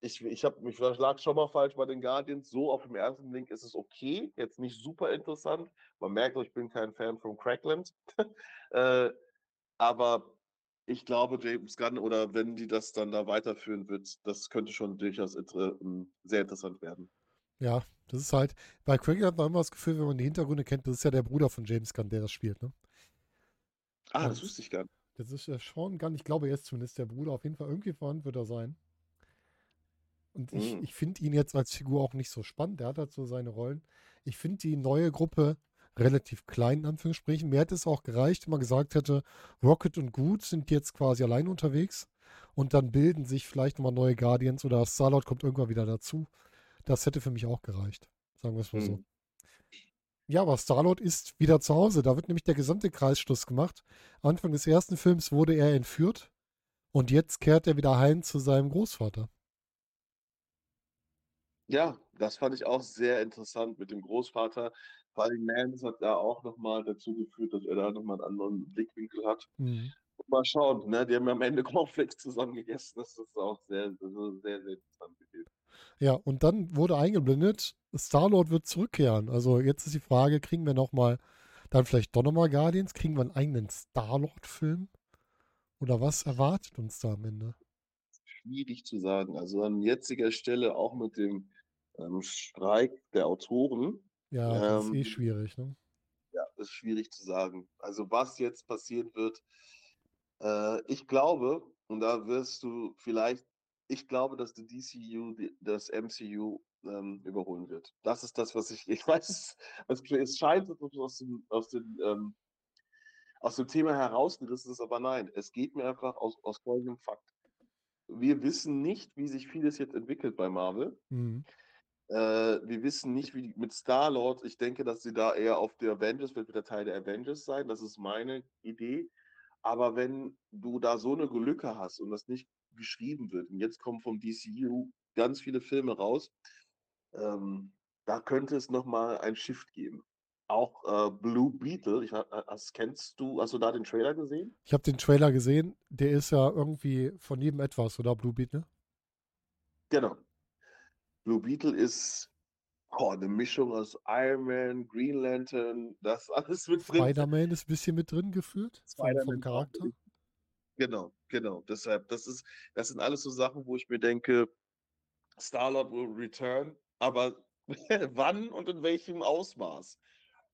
B: ich, ich habe mich lag schon mal falsch bei den Guardians. So auf dem ersten Link ist es okay, jetzt nicht super interessant. Man merkt, ich bin kein Fan von Crackland. äh, aber ich glaube, James Gunn oder wenn die das dann da weiterführen wird, das könnte schon durchaus inter ähm, sehr interessant werden.
A: Ja, das ist halt, bei Craig hat man immer das Gefühl, wenn man die Hintergründe kennt, das ist ja der Bruder von James Gunn, der das spielt, ne?
B: Ah,
A: Und
B: das wusste ich gar nicht.
A: Das ist ja schon Gunn, ich glaube, er ist zumindest der Bruder, auf jeden Fall irgendwie verwandt wird er sein. Und ich,
B: Mhm.
A: ich finde ihn jetzt als Figur auch nicht so spannend. Der hat halt so seine Rollen. Ich finde die neue Gruppe relativ klein, in Anführungsstrichen. Mir hätte es auch gereicht, wenn man gesagt hätte, Rocket und Groot sind jetzt quasi allein unterwegs und dann bilden sich vielleicht nochmal neue Guardians oder Starlord kommt irgendwann wieder dazu. Das hätte für mich auch gereicht. Sagen wir es mal so.
B: Mhm.
A: Ja, aber Starlord ist wieder zu Hause. Da wird nämlich der gesamte Kreisschluss gemacht. Anfang des ersten Films wurde er entführt und jetzt kehrt er wieder heim zu seinem Großvater.
B: Ja, das fand ich auch sehr interessant mit dem Großvater. Vor allem Mans hat da auch nochmal dazu geführt, dass er da nochmal einen anderen Blickwinkel hat.
A: Mhm.
B: Mal schauen, ne? Die haben ja am Ende Cornflakes zusammen gegessen. Das ist auch sehr, also sehr, sehr interessant gewesen.
A: Ja, und dann wurde eingeblendet, Star-Lord wird zurückkehren. Also jetzt ist die Frage, kriegen wir nochmal, dann vielleicht doch nochmal Guardians? Kriegen wir einen eigenen Star-Lord-Film? Oder was erwartet uns da am Ende?
B: Schwierig zu sagen. Also an jetziger Stelle auch mit dem ähm, Streik der Autoren,
A: Ja, das ist eh
B: Ähm,
A: schwierig, ne?
B: ja, ist schwierig zu sagen. Also was jetzt passieren wird, äh, ich glaube, und da wirst du vielleicht, ich glaube, dass die DCU das MCU ähm, überholen wird. Das ist das, was ich, ich weiß, es, es, es scheint aus dem, aus dem, ähm, aus dem Thema herausgerissen ist, aber nein, es geht mir einfach aus, aus folgendem Fakt. Wir wissen nicht, wie sich vieles jetzt entwickelt bei Marvel.
A: Mhm.
B: Äh, wir wissen nicht, wie die, mit Star-Lord, ich denke, dass sie da eher auf der Avengers, wird wieder Teil der Avengers sein, das ist meine Idee. Aber wenn du da so eine Lücke hast und das nicht geschrieben wird, und jetzt kommen vom DCU ganz viele Filme raus, ähm, da könnte es nochmal ein Shift geben. Auch äh, Blue Beetle, ich, hast, kennst du, hast du da den Trailer gesehen?
A: Ich habe den Trailer gesehen, der ist ja irgendwie von jedem etwas, oder Blue Beat, ne?
B: Genau. Blue Beetle ist oh, eine Mischung aus Iron Man, Green Lantern, das alles mit drin.
A: Spider-Man ist ein bisschen mit drin geführt, vom, Charakter.
B: Genau, genau. Deshalb, das ist, das sind alles so Sachen, wo ich mir denke, Star-Lord will return, aber wann und in welchem Ausmaß?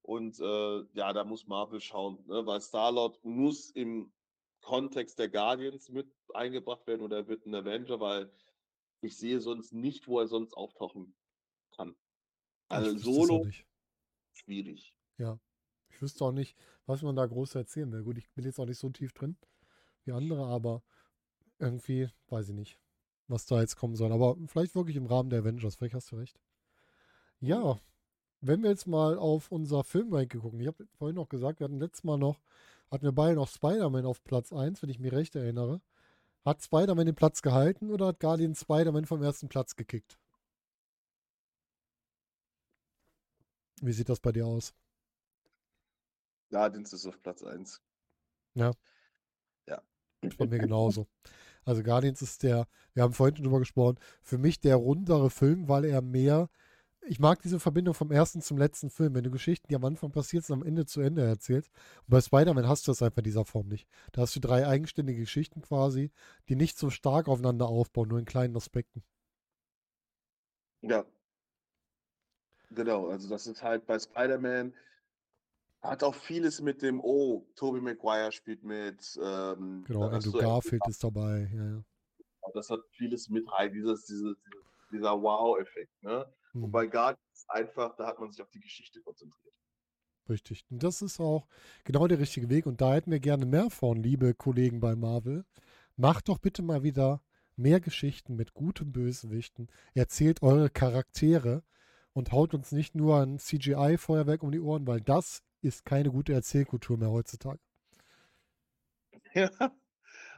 B: Und äh, ja, da muss Marvel schauen, ne? weil Star-Lord muss im Kontext der Guardians mit eingebracht werden oder er wird ein Avenger, weil ich sehe sonst nicht, wo er sonst auftauchen kann. Also Solo schwierig.
A: Ich wüsste auch nicht, was man da groß erzählen will. Gut, ich bin jetzt auch nicht so tief drin wie andere, aber irgendwie weiß ich nicht, was da jetzt kommen soll. Aber vielleicht wirklich im Rahmen der Avengers, vielleicht hast du recht. Ja, wenn wir jetzt mal auf unser Filmranking gucken. Ich habe vorhin noch gesagt, wir hatten letztes Mal noch, hatten wir beide noch Spider-Man auf Platz 1, wenn ich mich recht erinnere. Hat Spider-Man den Platz gehalten oder hat Guardian Spider-Man vom ersten Platz gekickt? Wie sieht das bei dir aus?
B: Guardians ist auf Platz 1.
A: Bei mir genauso. Also Guardians ist der, wir haben vorhin schon drüber gesprochen, für mich der rundere Film, weil er mehr, ich mag diese Verbindung vom ersten zum letzten Film, wenn du Geschichten, die am Anfang passiert sind, am Ende zu Ende erzählst. Und bei Spider-Man hast du das einfach in dieser Form nicht. Da hast du drei eigenständige Geschichten quasi, die nicht so stark aufeinander aufbauen, nur in kleinen Aspekten.
B: Ja. Genau, also das ist halt bei Spider-Man, hat auch vieles mit dem, oh, Tobey Maguire spielt mit, ähm,
A: Genau, Andrew Garfield ist dabei. Ja, ja.
B: das hat vieles mit rein, dieses, dieses, dieser Wow-Effekt, ne?
A: Hm.
B: Und bei Guardians einfach, da hat man sich auf die Geschichte konzentriert.
A: Richtig. Und das ist auch genau der richtige Weg. Und da hätten wir gerne mehr von, liebe Kollegen bei Marvel. Macht doch bitte mal wieder mehr Geschichten mit guten Bösewichten. Erzählt eure Charaktere und haut uns nicht nur ein CGI-Feuerwerk um die Ohren, weil das ist keine gute Erzählkultur mehr heutzutage.
B: Ja,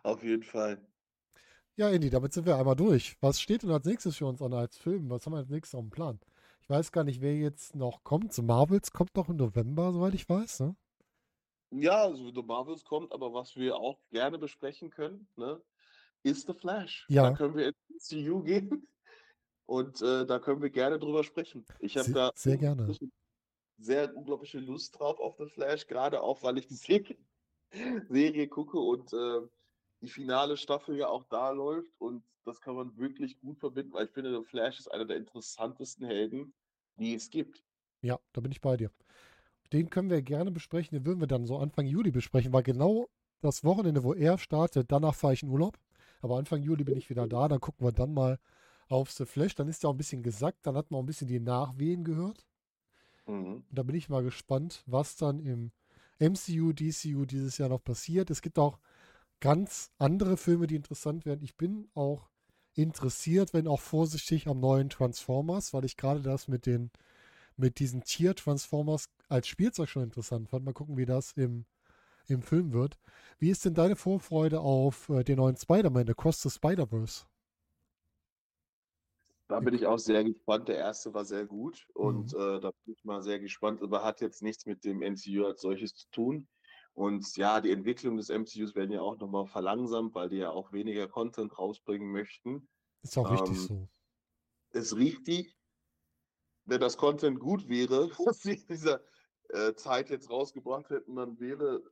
B: auf jeden Fall.
A: Ja, Indy, damit sind wir einmal durch. Was steht denn als nächstes für uns an als Film? Was haben wir als nächstes auf dem Plan? Ich weiß gar nicht, wer jetzt noch kommt. So Marvels kommt noch im November, soweit ich weiß. Ne?
B: Ja, also The Marvels kommt, aber was wir auch gerne besprechen können, ne, ist The Flash.
A: Ja.
B: Da können wir ins MCU gehen und äh, da können wir gerne drüber sprechen. Ich habe
A: Sehr-
B: da
A: sehr gerne.
B: unglaubliche- sehr unglaubliche Lust drauf auf The Flash, gerade auch, weil ich die Serie, Serie gucke und äh, die finale Staffel ja auch da läuft und das kann man wirklich gut verbinden, weil ich finde, der Flash ist einer der interessantesten Helden, die es gibt.
A: Ja, da bin ich bei dir. Den können wir gerne besprechen, den würden wir dann so Anfang Juli besprechen, weil genau das Wochenende, wo er startet, danach fahre ich in Urlaub. Aber Anfang Juli bin ich wieder da, dann gucken wir dann mal auf The Flash. Dann ist er auch ein bisschen gesackt, dann hat man auch ein bisschen die Nachwehen gehört. Mhm. Und da bin ich mal gespannt, was dann im MCU, DCU dieses Jahr noch passiert. Es gibt auch ganz andere Filme, die interessant werden. Ich bin auch interessiert, wenn auch vorsichtig am neuen Transformers, weil ich gerade das mit den mit diesen Tier-Transformers als Spielzeug schon interessant fand. Mal gucken, wie das im, im Film wird. Wie ist denn deine Vorfreude auf äh, den neuen Spider-Man, Across the Spider-Verse?
B: Da bin ich auch sehr gespannt. Der erste war sehr gut und mhm. äh, da bin ich mal sehr gespannt, aber hat jetzt nichts mit dem MCU als solches zu tun. Und ja, die Entwicklung des MCUs werden ja auch nochmal verlangsamt, weil die ja auch weniger Content rausbringen möchten.
A: Ist auch ähm, richtig so.
B: Ist richtig. Wenn das Content gut wäre, was sie in dieser äh, Zeit jetzt rausgebracht hätten, dann wäre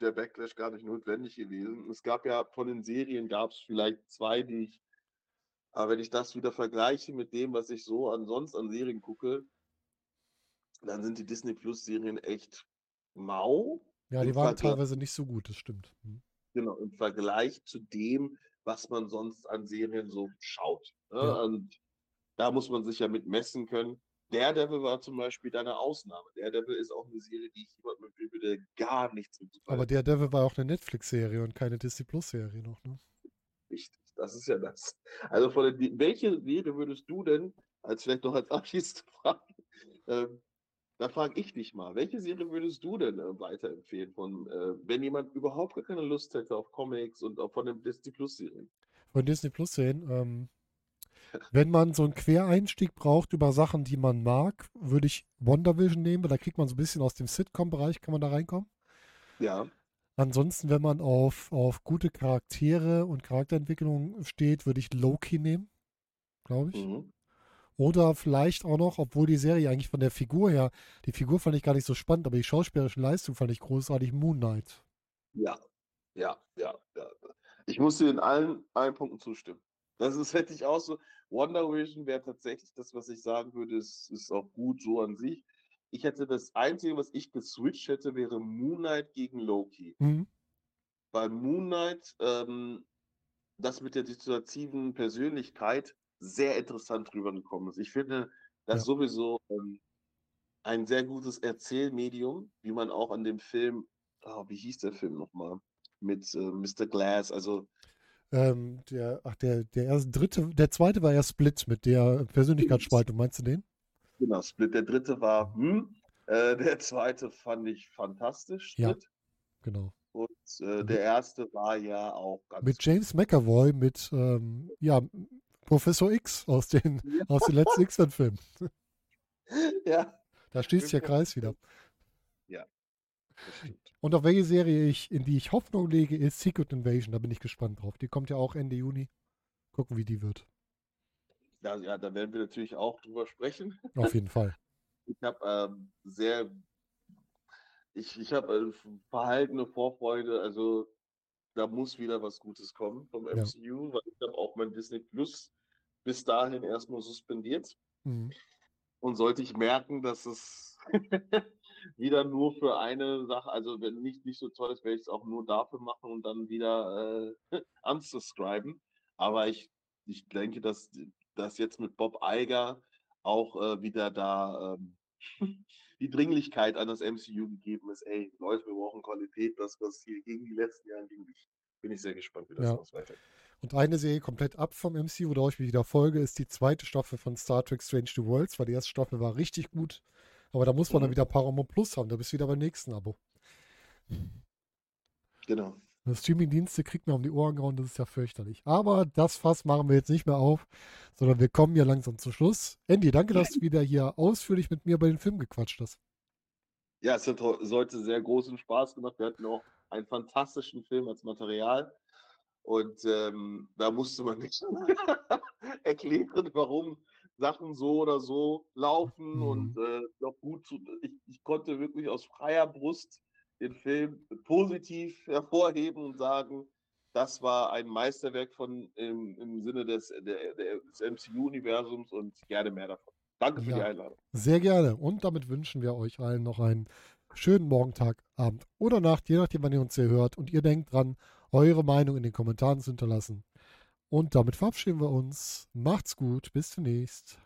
B: der Backlash gar nicht notwendig gewesen. Es gab ja von den Serien gab es vielleicht zwei, die ich aber wenn ich das wieder vergleiche mit dem, was ich so ansonsten an Serien gucke, dann sind die Disney Plus Serien echt mau.
A: Ja, die waren Vergleich, teilweise nicht so gut, das stimmt.
B: Hm. Genau, im Vergleich zu dem, was man sonst an Serien so schaut. Ne? Ja. Und da muss man sich ja mit messen können. Daredevil war zum Beispiel eine Ausnahme. Daredevil ist auch eine Serie, die ich jemandem empfehle, der gar nichts mit
A: Aber Daredevil war auch eine Netflix-Serie und keine Disney Plus-Serie noch, ne?
B: Richtig. Das ist ja das. Also von der, welche Serie würdest du denn, als vielleicht noch als abschließende Frage, ähm, da frage ich dich mal, welche Serie würdest du denn äh, weiterempfehlen, von, äh, wenn jemand überhaupt gar keine Lust hätte auf Comics und auch von den Disney Plus Serien?
A: Von Disney Plus Serien, ähm, wenn man so einen Quereinstieg braucht über Sachen, die man mag, würde ich WandaVision nehmen, weil da kriegt man so ein bisschen aus dem Sitcom-Bereich, kann man da reinkommen.
B: Ja.
A: Ansonsten, wenn man auf, auf gute Charaktere und Charakterentwicklung steht, würde ich Loki nehmen, glaube ich. Mhm. Oder vielleicht auch noch, obwohl die Serie eigentlich von der Figur her, die Figur fand ich gar nicht so spannend, aber die schauspielerische Leistung fand ich großartig, Moon Knight.
B: Ja, ja, ja, ja. Ich muss dir in allen, allen Punkten zustimmen. Das ist, hätte ich auch so. Wonder Vision wäre tatsächlich das, was ich sagen würde, ist, ist auch gut so an sich. Ich hätte das Einzige, was ich geswitcht hätte, wäre Moon Knight gegen Loki. Mhm. Weil Moon Knight ähm, das mit der situativen Persönlichkeit sehr interessant rübergekommen ist. Ich finde das ja. sowieso ähm, ein sehr gutes Erzählmedium, wie man auch an dem Film, oh, wie hieß der Film nochmal? Mit äh, Mr. Glass, also
A: ähm, der, ach, der, der erste, dritte, der zweite war ja Split mit der Persönlichkeitsspaltung, meinst du den?
B: Genau, Split. Der dritte war, hm, äh, der zweite fand ich fantastisch.
A: Split. Ja, genau.
B: Und äh, der erste war ja auch
A: ganz. Mit James McAvoy, mit ähm, ja, Professor X aus den, ja. aus den letzten X-Men-Filmen.
B: ja.
A: Da schließt der Kreis wieder.
B: Ja.
A: Und auf welche Serie ich, in die ich Hoffnung lege, ist Secret Invasion. Da bin ich gespannt drauf. Die kommt ja auch Ende Juni. Gucken, wie die wird.
B: Da, ja, da werden wir natürlich auch drüber sprechen.
A: Auf jeden Fall.
B: Ich habe ähm, sehr, ich, ich habe äh, verhaltene Vorfreude, also da muss wieder was Gutes kommen vom MCU, ja. weil ich habe auch mein Disney Plus bis dahin erstmal suspendiert. Mhm. Und sollte ich merken, dass es wieder nur für eine Sache, also wenn nicht, nicht so toll ist, werde ich es auch nur dafür machen und dann wieder äh, unsubscriben. Aber ich, ich denke, dass dass jetzt mit Bob Eiger auch äh, wieder da ähm, die Dringlichkeit an das MCU gegeben ist. Ey, Leute, wir brauchen Qualität, das, was hier gegen die letzten Jahre ging. Bin ich sehr gespannt, wie das ja. weitergeht.
A: Und eine Serie komplett ab vom MCU, worauf ich mich wieder folge, ist die zweite Staffel von Star Trek Strange New Worlds, weil die erste Staffel war richtig gut. Aber da muss man mhm. dann wieder Paramount Plus haben, da bist du wieder beim nächsten Abo.
B: Genau.
A: Streaming-Dienste kriegt mir um die Ohren gehauen, das ist ja fürchterlich. Aber das Fass machen wir jetzt nicht mehr auf, sondern wir kommen ja langsam zum Schluss. Andy, danke, dass du wieder hier ausführlich mit mir über den Film gequatscht hast.
B: Ja, es hat heute sehr großen Spaß gemacht. Wir hatten auch einen fantastischen Film als Material. Und ähm, da musste man nicht erklären, warum Sachen so oder so laufen. Mhm. Und äh, ich gut, ich, ich, konnte wirklich aus freier Brust den Film positiv hervorheben und sagen, das war ein Meisterwerk von im, im Sinne des, des MCU-Universums und gerne mehr davon. Danke für ja, die Einladung.
A: Sehr gerne. Und damit wünschen wir euch allen noch einen schönen Morgen, Tag, Abend oder Nacht, je nachdem, wann ihr uns hier hört. Und ihr denkt dran, eure Meinung in den Kommentaren zu hinterlassen. Und damit verabschieden wir uns. Macht's gut, bis demnächst.